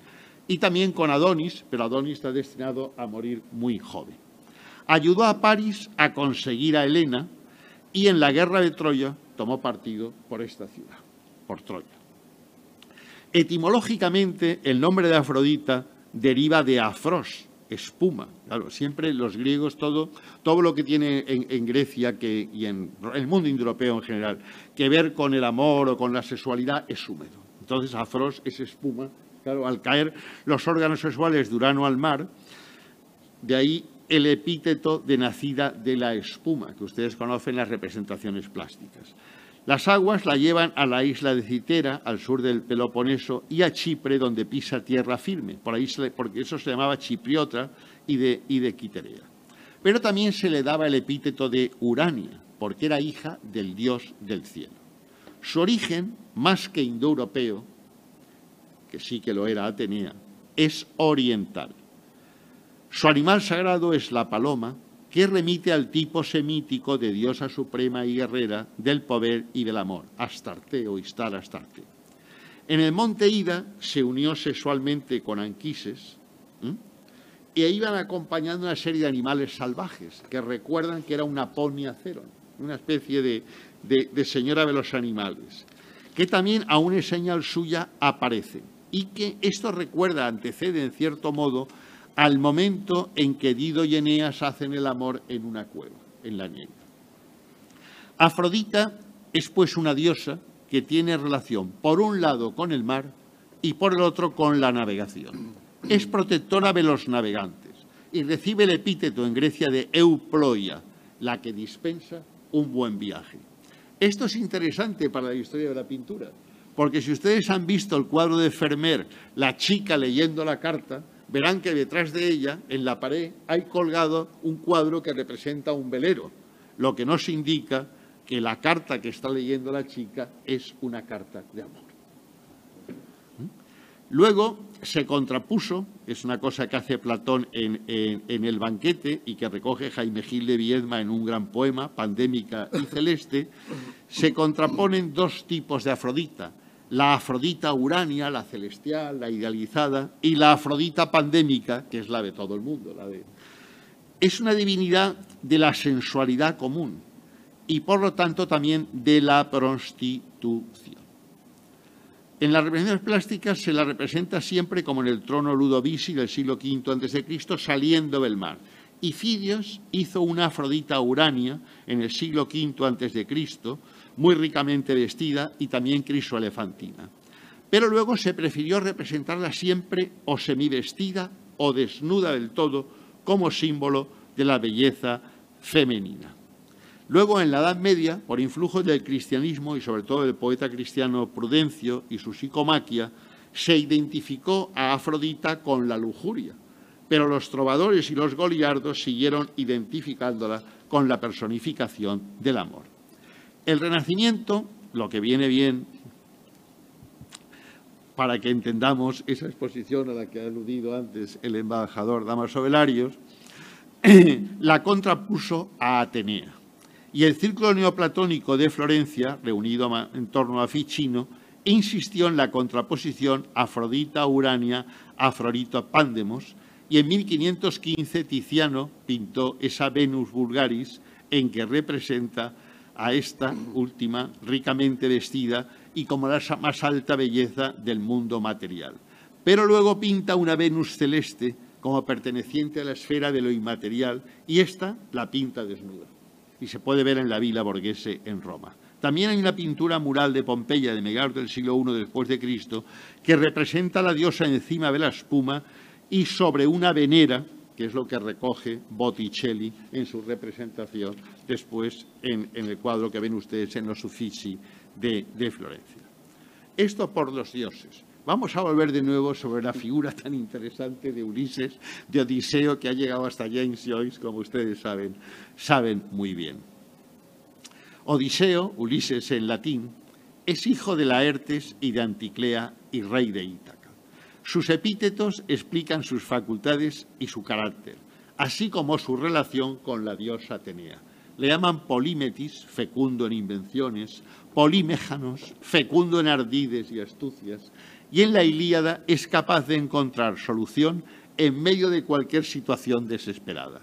y también con Adonis, pero Adonis está destinado a morir muy joven. Ayudó a París a conseguir a Helena y en la guerra de Troya tomó partido por esta ciudad, por Troya. Etimológicamente, el nombre de Afrodita deriva de afros, espuma. Claro, siempre los griegos, todo, todo lo que tiene en, Grecia y en el mundo indoeuropeo en general, que ver con el amor o con la sexualidad es húmedo. Entonces, afros es espuma. Claro, al caer los órganos sexuales de Urano al mar, de ahí el epíteto de nacida de la espuma, que ustedes conocen en las representaciones plásticas. Las aguas la llevan a la isla de Citera, al sur del Peloponeso, y a Chipre, donde pisa tierra firme, por ahí porque eso se llamaba Chipriota y de, y Quiterea. Pero también se le daba el epíteto de Urania, porque era hija del dios del cielo. Su origen, más que indoeuropeo, que sí que lo era Atenea, es oriental. Su animal sagrado es la paloma, que remite al tipo semítico de diosa suprema y guerrera del poder y del amor, Astarte o Istar Astarte. En el monte Ida se unió sexualmente con Anquises y iban acompañando una serie de animales salvajes que recuerdan que era una ponia cero, una especie de, de señora de los animales, que también a una señal suya aparece. y que esto recuerda, antecede en cierto modo al momento en que Dido y Eneas hacen el amor en una cueva, en la nieve. Afrodita es pues una diosa que tiene relación por un lado con el mar y por el otro con la navegación. Es protectora de los navegantes y recibe el epíteto en Grecia de Euploia, la que dispensa un buen viaje. Esto es interesante para la historia de la pintura, porque si ustedes han visto el cuadro de Fermer, la chica leyendo la carta, verán que detrás de ella, en la pared, hay colgado un cuadro que representa un velero, lo que nos indica que la carta que está leyendo la chica es una carta de amor. Luego se contrapuso, es una cosa que hace Platón en, el banquete y que recoge Jaime Gil de Viedma en un gran poema, Pandémica y Celeste, se contraponen dos tipos de Afrodita, la Afrodita urania, la celestial, la idealizada, y la Afrodita pandémica, que es la de todo el mundo. La de... Es una divinidad de la sensualidad común y, por lo tanto, también de la prostitución. En las representaciones plásticas se la representa siempre como en el trono Ludovisi del siglo V a.C., saliendo del mar. Y Fidios hizo una Afrodita urania en el siglo V a.C., muy ricamente vestida y también crisoelefantina. Pero luego se prefirió representarla siempre o semivestida o desnuda del todo como símbolo de la belleza femenina. Luego, en la Edad Media, por influjo del cristianismo y sobre todo del poeta cristiano Prudencio y su psicomaquia, se identificó a Afrodita con la lujuria, pero los trovadores y los goliardos siguieron identificándola con la personificación del amor. El Renacimiento, lo que viene bien para que entendamos esa exposición a la que ha aludido antes el embajador Damaso Velarios, la contrapuso a Atenea. Y el círculo neoplatónico de Florencia, reunido en torno a Ficino, insistió en la contraposición Afrodita-Urania, Afrodita-Pandemos, y en 1515 Tiziano pintó esa Venus vulgaris en que representa a esta última ricamente vestida y como la más alta belleza del mundo material. Pero luego pinta una Venus celeste como perteneciente a la esfera de lo inmaterial y esta la pinta desnuda. Y se puede ver en la Villa Borghese en Roma. También hay una pintura mural de Pompeya de mediados del siglo I después de Cristo que representa a la diosa encima de la espuma y sobre una venera que es lo que recoge Botticelli en su representación después en, el cuadro que ven ustedes en los Uffizi de, de Florencia. Esto por los dioses. Vamos a volver de nuevo sobre la figura tan interesante de Ulises, de Odiseo, que ha llegado hasta James Joyce, como ustedes saben, saben muy bien. Odiseo, Ulises en latín, es hijo de Laertes y de Anticlea y rey de Ítaca. Sus epítetos explican sus facultades y su carácter, así como su relación con la diosa Atenea. Le llaman polímetis, fecundo en invenciones, polímejanos, fecundo en ardides y astucias, y en la Ilíada es capaz de encontrar solución en medio de cualquier situación desesperada.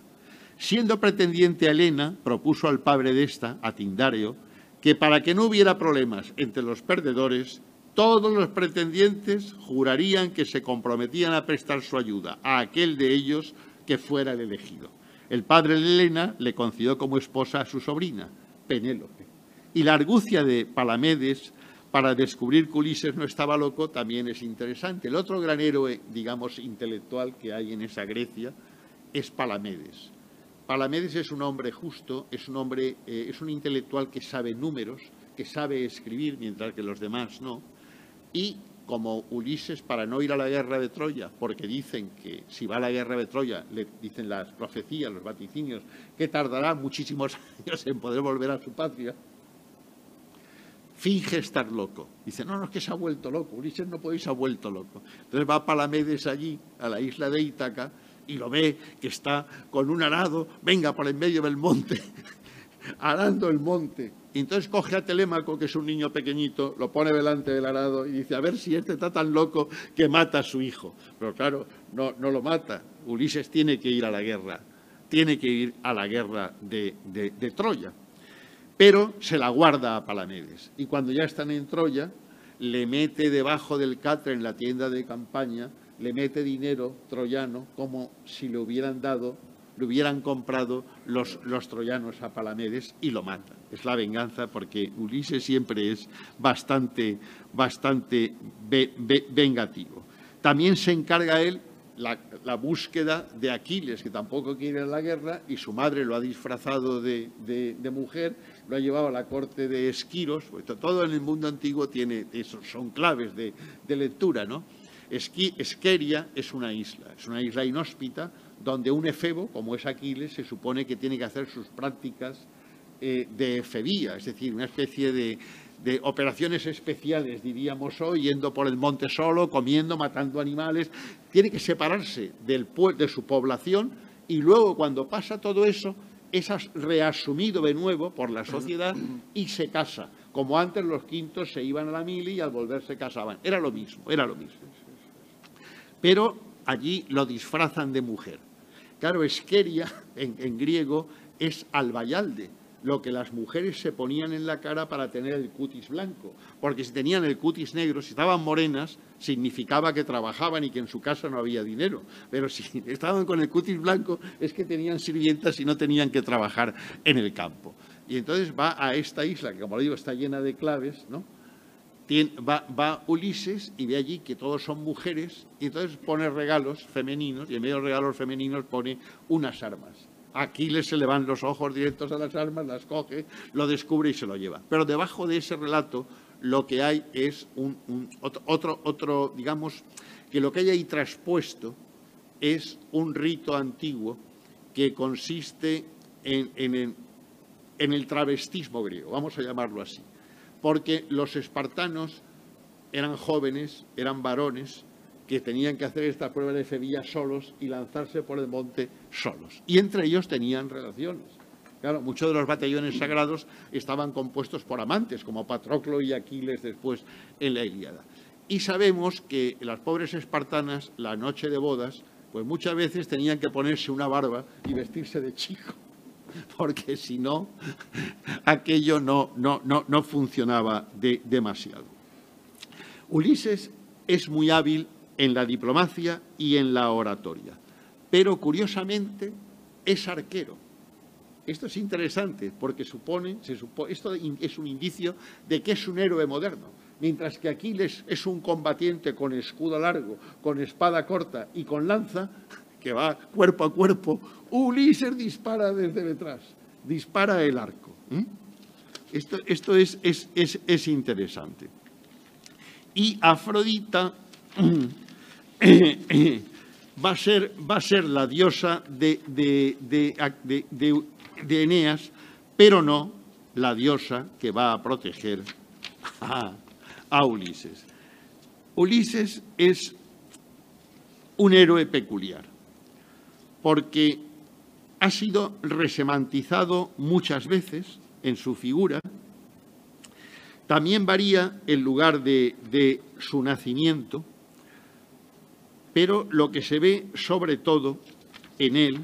Siendo pretendiente a Helena, propuso al padre de esta, a Tindario, que para que no hubiera problemas entre los perdedores, todos los pretendientes jurarían que se comprometían a prestar su ayuda a aquel de ellos que fuera el elegido. El padre de Elena le concedió como esposa a su sobrina, Penélope. Y la argucia de Palamedes para descubrir que Ulises no estaba loco también es interesante. El otro gran héroe, digamos, intelectual que hay en esa Grecia es Palamedes. Palamedes es un hombre justo, es un hombre, eh, es un intelectual que sabe números, que sabe escribir, mientras que los demás no y como Ulises para no ir a la guerra de Troya, porque dicen que si va a la guerra de Troya, le dicen las profecías, los vaticinios, que tardará muchísimos años en poder volver a su patria, finge estar loco. Dice, no, no, es que se ha vuelto loco. Ulises no puede se ha vuelto loco. Entonces va Palamedes allí, a la isla de Ítaca, y lo ve que está con un arado, venga por en medio del monte, arando el monte, y entonces coge a Telémaco, que es un niño pequeñito, lo pone delante del arado y dice, a ver si este está tan loco que mata a su hijo. Pero claro, no, no lo mata. Ulises tiene que ir a la guerra, tiene que ir a la guerra de, de Troya. Pero se la guarda a Palamedes. Y cuando ya están en Troya, le mete debajo del catre en la tienda de campaña, le mete dinero troyano como si le hubieran dado, le hubieran comprado los, los troyanos a Palamedes y lo matan. Es la venganza porque Ulises siempre es bastante, bastante vengativo. También se encarga él la, búsqueda de Aquiles, que tampoco quiere la guerra, y su madre lo ha disfrazado de, mujer, lo ha llevado a la corte de Esquiros, pues todo en el mundo antiguo tiene, son claves de, lectura, ¿no? Esqueria es una isla, es una isla inhóspita donde un efebo, como es Aquiles, se supone que tiene que hacer sus prácticas eh, de efebía, es decir, una especie de, de operaciones especiales, diríamos hoy, yendo por el monte solo, comiendo, matando animales. Tiene que separarse del, de su población y luego cuando pasa todo eso es reasumido de nuevo por la sociedad y se casa. Como antes los quintos se iban a la mili y al volver se casaban. Era lo mismo, era lo mismo. Pero allí lo disfrazan de mujer. Claro, Esqueria en, en griego es albayalde, lo que las mujeres se ponían en la cara para tener el cutis blanco, porque si tenían el cutis negro, si estaban morenas, significaba que trabajaban y que en su casa no había dinero, pero si estaban con el cutis blanco es que tenían sirvientas y no tenían que trabajar en el campo. Y entonces va a esta isla, que como lo digo está llena de claves, ¿no? Va, va, Ulises y ve allí que todos son mujeres y entonces pone regalos femeninos y en medio de los regalos femeninos pone unas armas Aquiles se le van los ojos directos a las armas, las coge, lo descubre y se lo lleva. Pero debajo de ese relato lo que hay es un, otro, otro, digamos, que lo que hay ahí traspuesto es un rito antiguo que consiste en, en el travestismo griego, vamos a llamarlo así. Porque los espartanos eran jóvenes, eran varones, que tenían que hacer esta prueba de Sevilla solos y lanzarse por el monte solos. Y entre ellos tenían relaciones. Claro, muchos de los batallones sagrados estaban compuestos por amantes, como Patroclo y Aquiles después en la Ilíada. Y sabemos que las pobres espartanas, la noche de bodas, pues muchas veces tenían que ponerse una barba y vestirse de chico, porque si no, aquello no, no, no, no funcionaba demasiado. Ulises es muy hábil en la diplomacia y en la oratoria. Pero curiosamente es arquero. Esto es interesante porque supone, se esto es un indicio de que es un héroe moderno. Mientras que Aquiles es un combatiente con escudo largo, con espada corta y con lanza, que va cuerpo a cuerpo, Ulises dispara desde detrás, dispara el arco. Esto, esto es, es, es interesante. Y Afrodita va, a ser, va a ser la diosa de, de, Eneas, pero no la diosa que va a proteger a, a Ulises. Ulises es un héroe peculiar, porque ha sido resemantizado muchas veces en su figura. También varía el lugar de, de su nacimiento pero lo que se ve sobre todo en él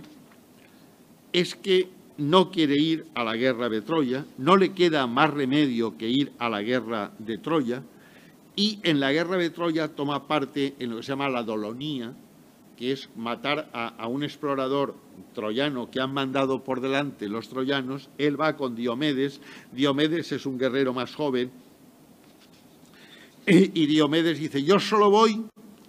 es que no quiere ir a la guerra de Troya, no le queda más remedio que ir a la guerra de Troya, y en la guerra de Troya toma parte en lo que se llama la dolonía, que es matar a, un explorador troyano que han mandado por delante los troyanos. Él va con Diomedes. Diomedes es un guerrero más joven. Y Diomedes dice, yo solo voy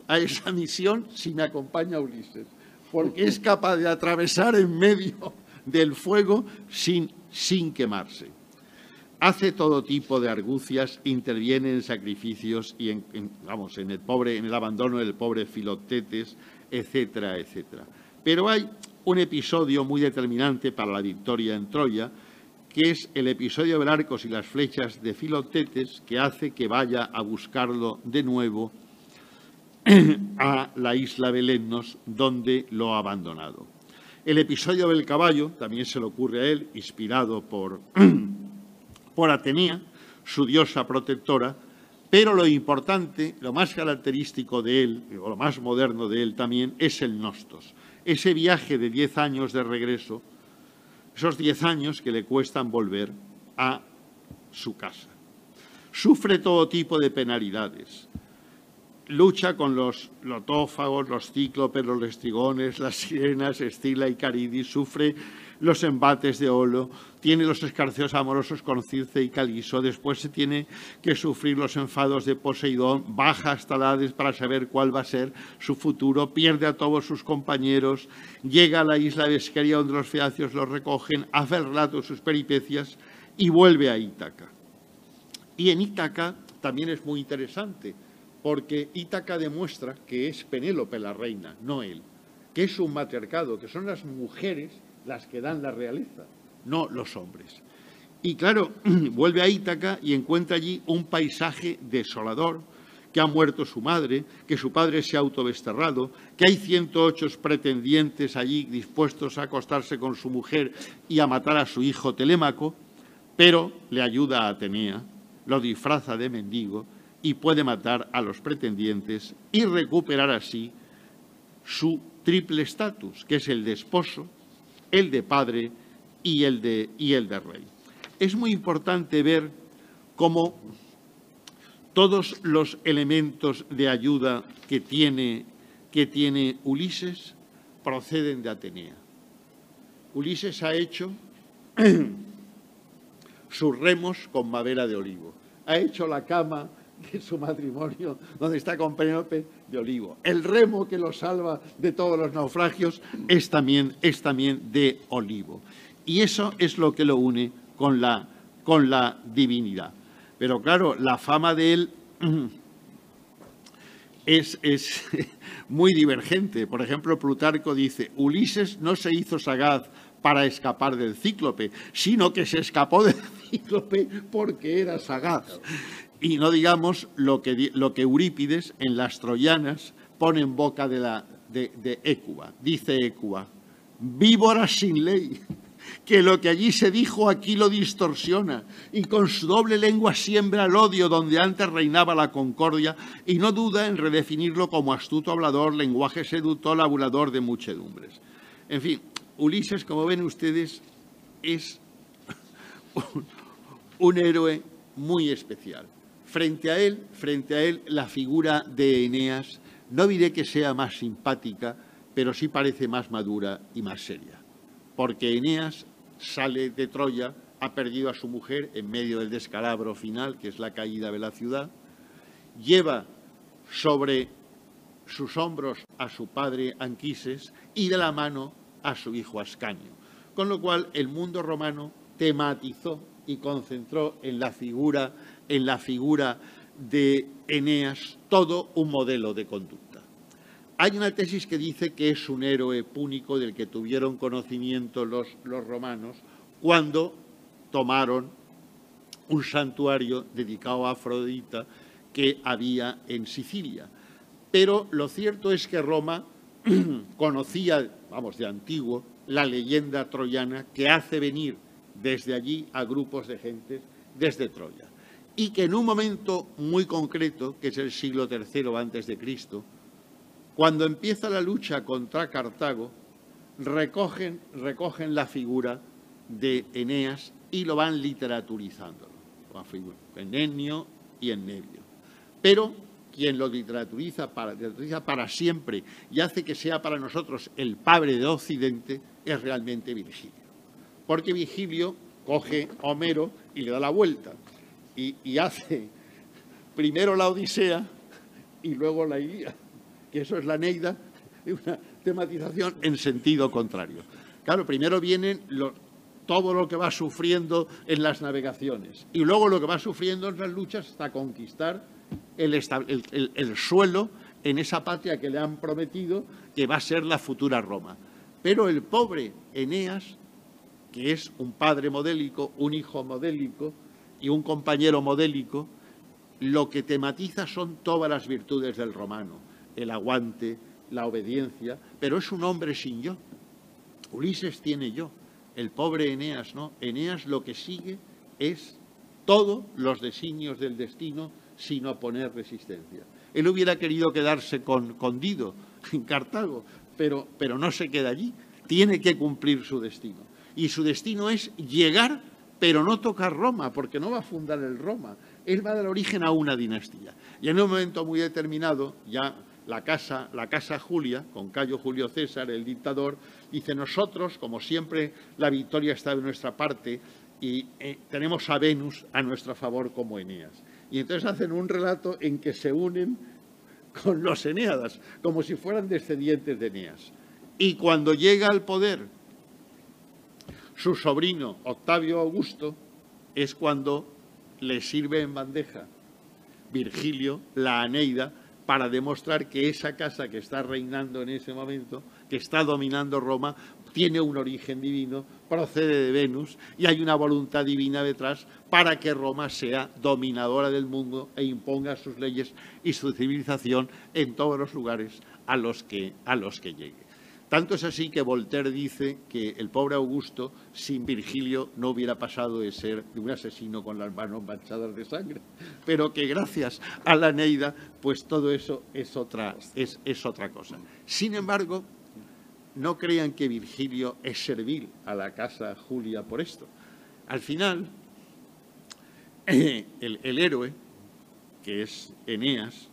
a esa misión si me acompaña Ulises, porque es capaz de atravesar en medio del fuego sin, sin quemarse. Hace todo tipo de argucias, interviene en sacrificios y en, vamos, en el pobre, en el abandono del pobre Filotetes, etcétera, etcétera. Pero hay un episodio muy determinante para la victoria en Troya, que es el episodio del arcos y las flechas de Filotetes, que hace que vaya a buscarlo de nuevo a la isla de Lemnos, donde lo ha abandonado. El episodio del caballo también se le ocurre a él, inspirado por, por Atenea, su diosa protectora, pero lo importante, lo más característico de él, o lo más moderno de él también, es el Nostos. Ese viaje de diez años de regreso, esos diez años que le cuestan volver a su casa. sufre todo tipo de penalidades. Lucha con los lotófagos, los cíclopes, los lestrigones, las sirenas, Estila y Caridis, sufre los embates de Olo, tiene los escarceos amorosos con Circe y Caliso, después se tiene que sufrir los enfados de Poseidón, baja hasta Hades para saber cuál va a ser su futuro, pierde a todos sus compañeros, llega a la isla de Esqueria donde los feacios lo recogen, hace el relato sus peripecias y vuelve a Ítaca. Y en Ítaca también es muy interesante, porque Ítaca demuestra que es Penélope la reina, no él, que es un matriarcado, que son las mujeres las que dan la realeza, no los hombres. Y claro, vuelve a Ítaca y encuentra allí un paisaje desolador, que ha muerto su madre, que su padre se ha autodesterrado, que hay 108 pretendientes allí dispuestos a acostarse con su mujer y a matar a su hijo Telémaco, pero le ayuda a Atenea, lo disfraza de mendigo y puede matar a los pretendientes y recuperar así su triple estatus, que es el de esposo, el de padre y el de, y el de rey. Es muy importante ver cómo todos los elementos de ayuda que tiene, que tiene Ulises proceden de Atenea. Ulises ha hecho sus remos con madera de olivo. Ha hecho la cama de su matrimonio, donde está con Penélope de Olivo. El remo que lo salva de todos los naufragios es también, es también de olivo. Y eso es lo que lo une con la, con la divinidad. Pero claro, la fama de él es, es muy divergente. Por ejemplo, Plutarco dice, Ulises no se hizo sagaz para escapar del cíclope, sino que se escapó del cíclope porque era sagaz. Y no digamos lo que, lo que Eurípides en las Troyanas pone en boca de, la, Écuba. Dice Écuba, víbora sin ley, que lo que allí se dijo aquí lo distorsiona y con su doble lengua siembra el odio donde antes reinaba la concordia y no duda en redefinirlo como astuto hablador, lenguaje seductor, laburador de muchedumbres. En fin, Ulises, como ven ustedes, es un héroe muy especial. Frente a él, frente a él, la figura de Eneas, no diré que sea más simpática, pero sí parece más madura y más seria. Porque Eneas sale de Troya, ha perdido a su mujer en medio del descalabro final, que es la caída de la ciudad, lleva sobre sus hombros a su padre Anquises y de la mano a su hijo Ascanio. Con lo cual el mundo romano tematizó y concentró en la figura en la figura de Eneas todo un modelo de conducta. Hay una tesis que dice que es un héroe púnico del que tuvieron conocimiento los, romanos cuando tomaron un santuario dedicado a Afrodita que había en Sicilia. Pero lo cierto es que Roma conocía, vamos, de antiguo, la leyenda troyana que hace venir desde allí a grupos de gentes desde Troya y que en un momento muy concreto, que es el siglo III antes de Cristo, cuando empieza la lucha contra Cartago, recogen, la figura de Eneas y lo van literaturizando, en Ennio y en Nevio. Pero quien lo para, literaturiza para siempre y hace que sea para nosotros el padre de Occidente es realmente Virgilio. Porque Virgilio coge a Homero y le da la vuelta y, hace primero la Odisea y luego la Ilíada, que eso es la Neida, una tematización en sentido contrario. Claro, primero vienen todo lo que va sufriendo en las navegaciones y luego lo que va sufriendo en las luchas hasta conquistar el, el, suelo en esa patria que le han prometido que va a ser la futura Roma. Pero el pobre Eneas, que es un padre modélico, un hijo modélico, y un compañero modélico, lo que tematiza son todas las virtudes del romano, el aguante, la obediencia, pero es un hombre sin yo. Ulises tiene yo, el pobre Eneas no. Eneas lo que sigue es todos los designios del destino sin oponer resistencia. Él hubiera querido quedarse con, Dido en Cartago, pero, pero no se queda allí. Tiene que cumplir su destino. Y su destino es llegar pero no tocar Roma, porque no va a fundar el Roma. él va a dar origen a una dinastía. Y en un momento muy determinado, ya la casa, la casa Julia, con Cayo Julio César, el dictador, dice nosotros, como siempre, la victoria está de nuestra parte y eh, tenemos a Venus a nuestro favor como Eneas. Y entonces hacen un relato en que se unen con los Eneadas, como si fueran descendientes de Eneas. Y cuando llega al poder su sobrino Octavio Augusto, es cuando le sirve en bandeja Virgilio la Aneida para demostrar que esa casa que está reinando en ese momento, que está dominando Roma, tiene un origen divino, procede de Venus y hay una voluntad divina detrás para que Roma sea dominadora del mundo e imponga sus leyes y su civilización en todos los lugares a los que, a los que llegue. Tanto es así que Voltaire dice que el pobre Augusto, sin Virgilio, no hubiera pasado de ser un asesino con las manos manchadas de sangre, pero que gracias a la Neida, pues todo eso es otra, es, es otra cosa. Sin embargo, no crean que Virgilio es servil a la casa Julia por esto. Al final, el, el héroe, que es Eneas,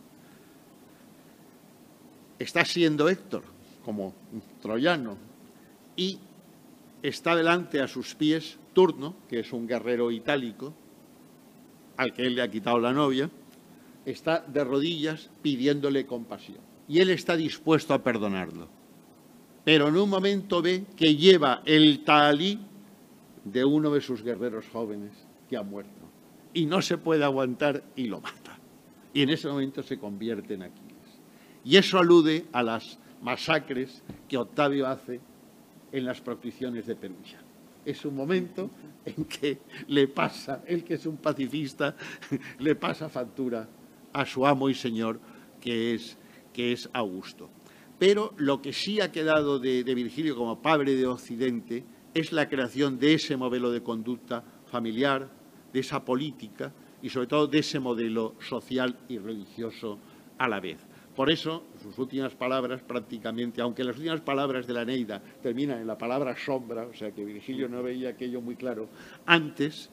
está siendo Héctor como troyano, y está delante a sus pies Turno, que es un guerrero itálico, al que él le ha quitado la novia, está de rodillas pidiéndole compasión. Y él está dispuesto a perdonarlo. Pero en un momento ve que lleva el talí de uno de sus guerreros jóvenes que ha muerto. Y no se puede aguantar y lo mata. Y en ese momento se convierte en Aquiles. Y eso alude a las masacres que Octavio hace en las proscripciones de Perugia. Es un momento en que le pasa, él que es un pacifista, le pasa factura a su amo y señor, que es, que es Augusto. Pero lo que sí ha quedado de, de Virgilio como padre de Occidente es la creación de ese modelo de conducta familiar, de esa política y sobre todo de ese modelo social y religioso a la vez. Por eso, sus últimas palabras prácticamente, aunque las últimas palabras de la Neida terminan en la palabra sombra, o sea que Virgilio no veía aquello muy claro, antes,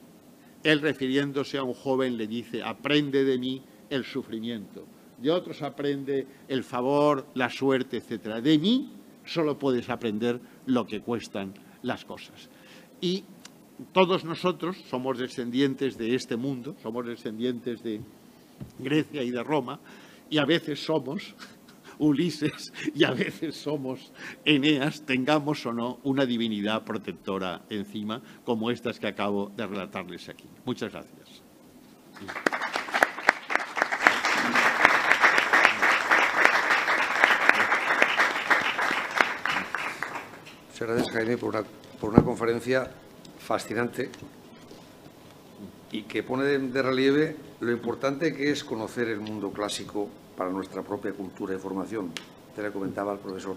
él refiriéndose a un joven le dice, aprende de mí el sufrimiento, de otros aprende el favor, la suerte, etc. De mí solo puedes aprender lo que cuestan las cosas. Y todos nosotros somos descendientes de este mundo, somos descendientes de Grecia y de Roma, y a veces somos Ulises y a veces somos Eneas, tengamos o no una divinidad protectora encima, como estas que acabo de relatarles aquí. Muchas gracias. Muchas gracias, Jaime, por una, por una conferencia fascinante y que pone de, relieve lo importante que es conocer el mundo clásico para nuestra propia cultura y formación. Te lo comentaba el profesor.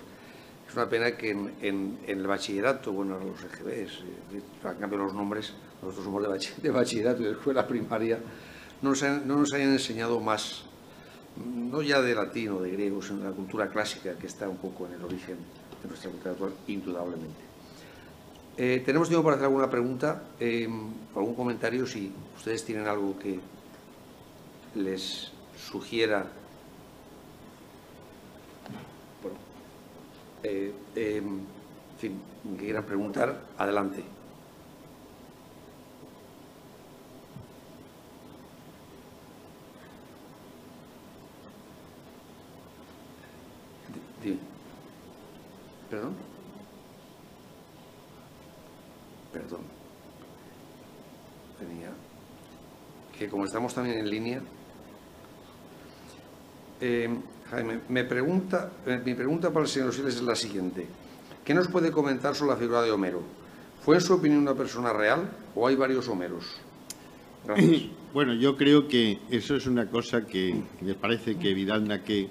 Es una pena que en, el bachillerato, bueno, los EGBs, han cambiado los nombres, nosotros somos de, bachillerato y de escuela primaria, no nos, no nos hayan enseñado más, no ya de latín o de griego, sino de la cultura clásica que está un poco en el origen de nuestra cultura actual, indudablemente. Eh, tenemos tiempo para hacer alguna pregunta, eh, algún comentario, si ustedes tienen algo que les sugiera. Eh, en fin, que quieran preguntar, adelante. ¿Perdón? perdón. Tenía que como estamos también en línea, eh, Jaime, me pregunta, eh, mi pregunta para el señor Siles es la siguiente. ¿Qué nos puede comentar sobre la figura de Homero? ¿Fue en su opinión una persona real o hay varios Homeros? Bueno, yo creo que eso es una cosa que me parece que Vidal Naqué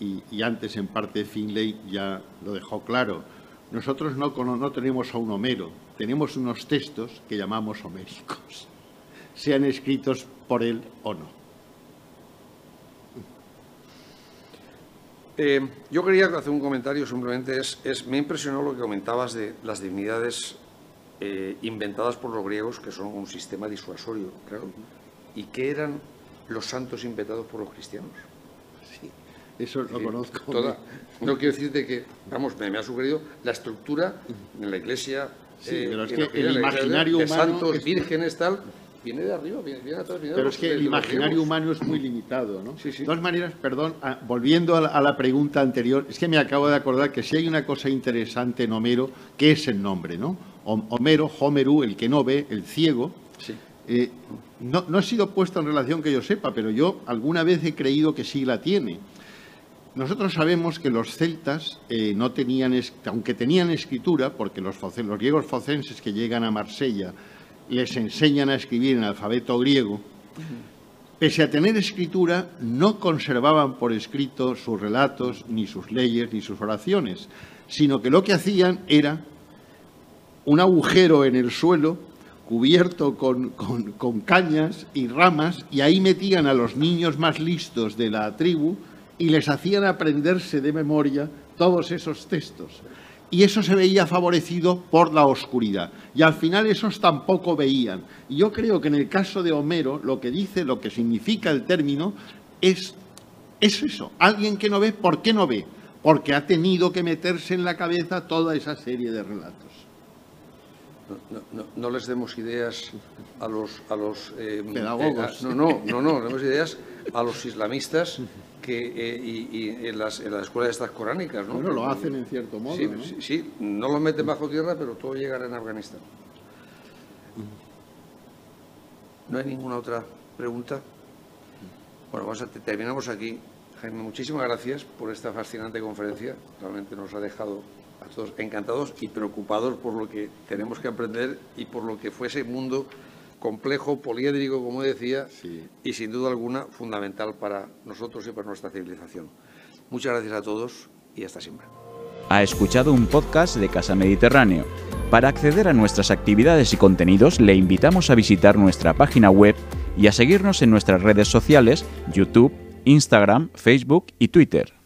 y, y antes en parte Finlay ya lo dejó claro. Nosotros no, no tenemos a un Homero, tenemos unos textos que llamamos homéricos, sean escritos por él o no. Eh, yo quería hacer un comentario, simplemente es, es, me impresionó lo que comentabas de las divinidades eh, inventadas por los griegos, que son un sistema disuasorio, claro. ¿Y qué eran los santos inventados por los cristianos? Sí, eso lo conozco. Toda, no quiero decirte que, vamos, me, ha sugerido la estructura en la iglesia. Sí, eh, pero es que el imaginario humano. Santos, vírgenes, tal viene de arriba, viene, viene atrás, Pero es que el imaginario humano es muy limitado, ¿no? De todas maneras, perdón, ah, volviendo a la, pregunta anterior, es que me acabo de acordar que si hay una cosa interesante en Homero, que es el nombre, ¿no? Homero, Homeru, el que no ve, el ciego. Eh, no, ha sido puesto en relación que yo sepa, pero yo alguna vez he creído que sí la tiene. Nosotros sabemos que los celtas eh, no tenían, aunque tenían escritura, porque los, los griegos focenses que llegan a Marsella les enseñan a escribir en alfabeto griego, pese a tener escritura, no conservaban por escrito sus relatos, ni sus leyes, ni sus oraciones, sino que lo que hacían era un agujero en el suelo cubierto con, con, cañas y ramas, y ahí metían a los niños más listos de la tribu y les hacían aprenderse de memoria todos esos textos y eso se veía favorecido por la oscuridad. Y al final esos tampoco veían. Y yo creo que en el caso de Homero lo que dice, lo que significa el término, es, es eso. Alguien que no ve, ¿por qué no ve? Porque ha tenido que meterse en la cabeza toda esa serie de relatos. No, les demos ideas a los, a los eh, pedagogos. Eh, no, no, no, no, demos ideas a los islamistas que, eh, y, en, las, en las escuelas estas coránicas, ¿no? Bueno, lo hacen en cierto modo, sí, ¿no? Sí, no lo meten bajo tierra, pero todo llegará en Afganistán. ¿No hay ninguna otra pregunta? Bueno, vamos a, terminamos aquí. Jaime, muchísimas gracias por esta fascinante conferencia. Realmente nos ha dejado a todos encantados y preocupados por lo que tenemos que aprender y por lo que fue ese mundo complejo, poliédrico, como decía, y sin duda alguna fundamental para nosotros y para nuestra civilización. Muchas gracias a todos y hasta siempre. Ha escuchado un podcast de Casa Mediterráneo. Para acceder a nuestras actividades y contenidos le invitamos a visitar nuestra página web y a seguirnos en nuestras redes sociales, YouTube, Instagram, Facebook y Twitter.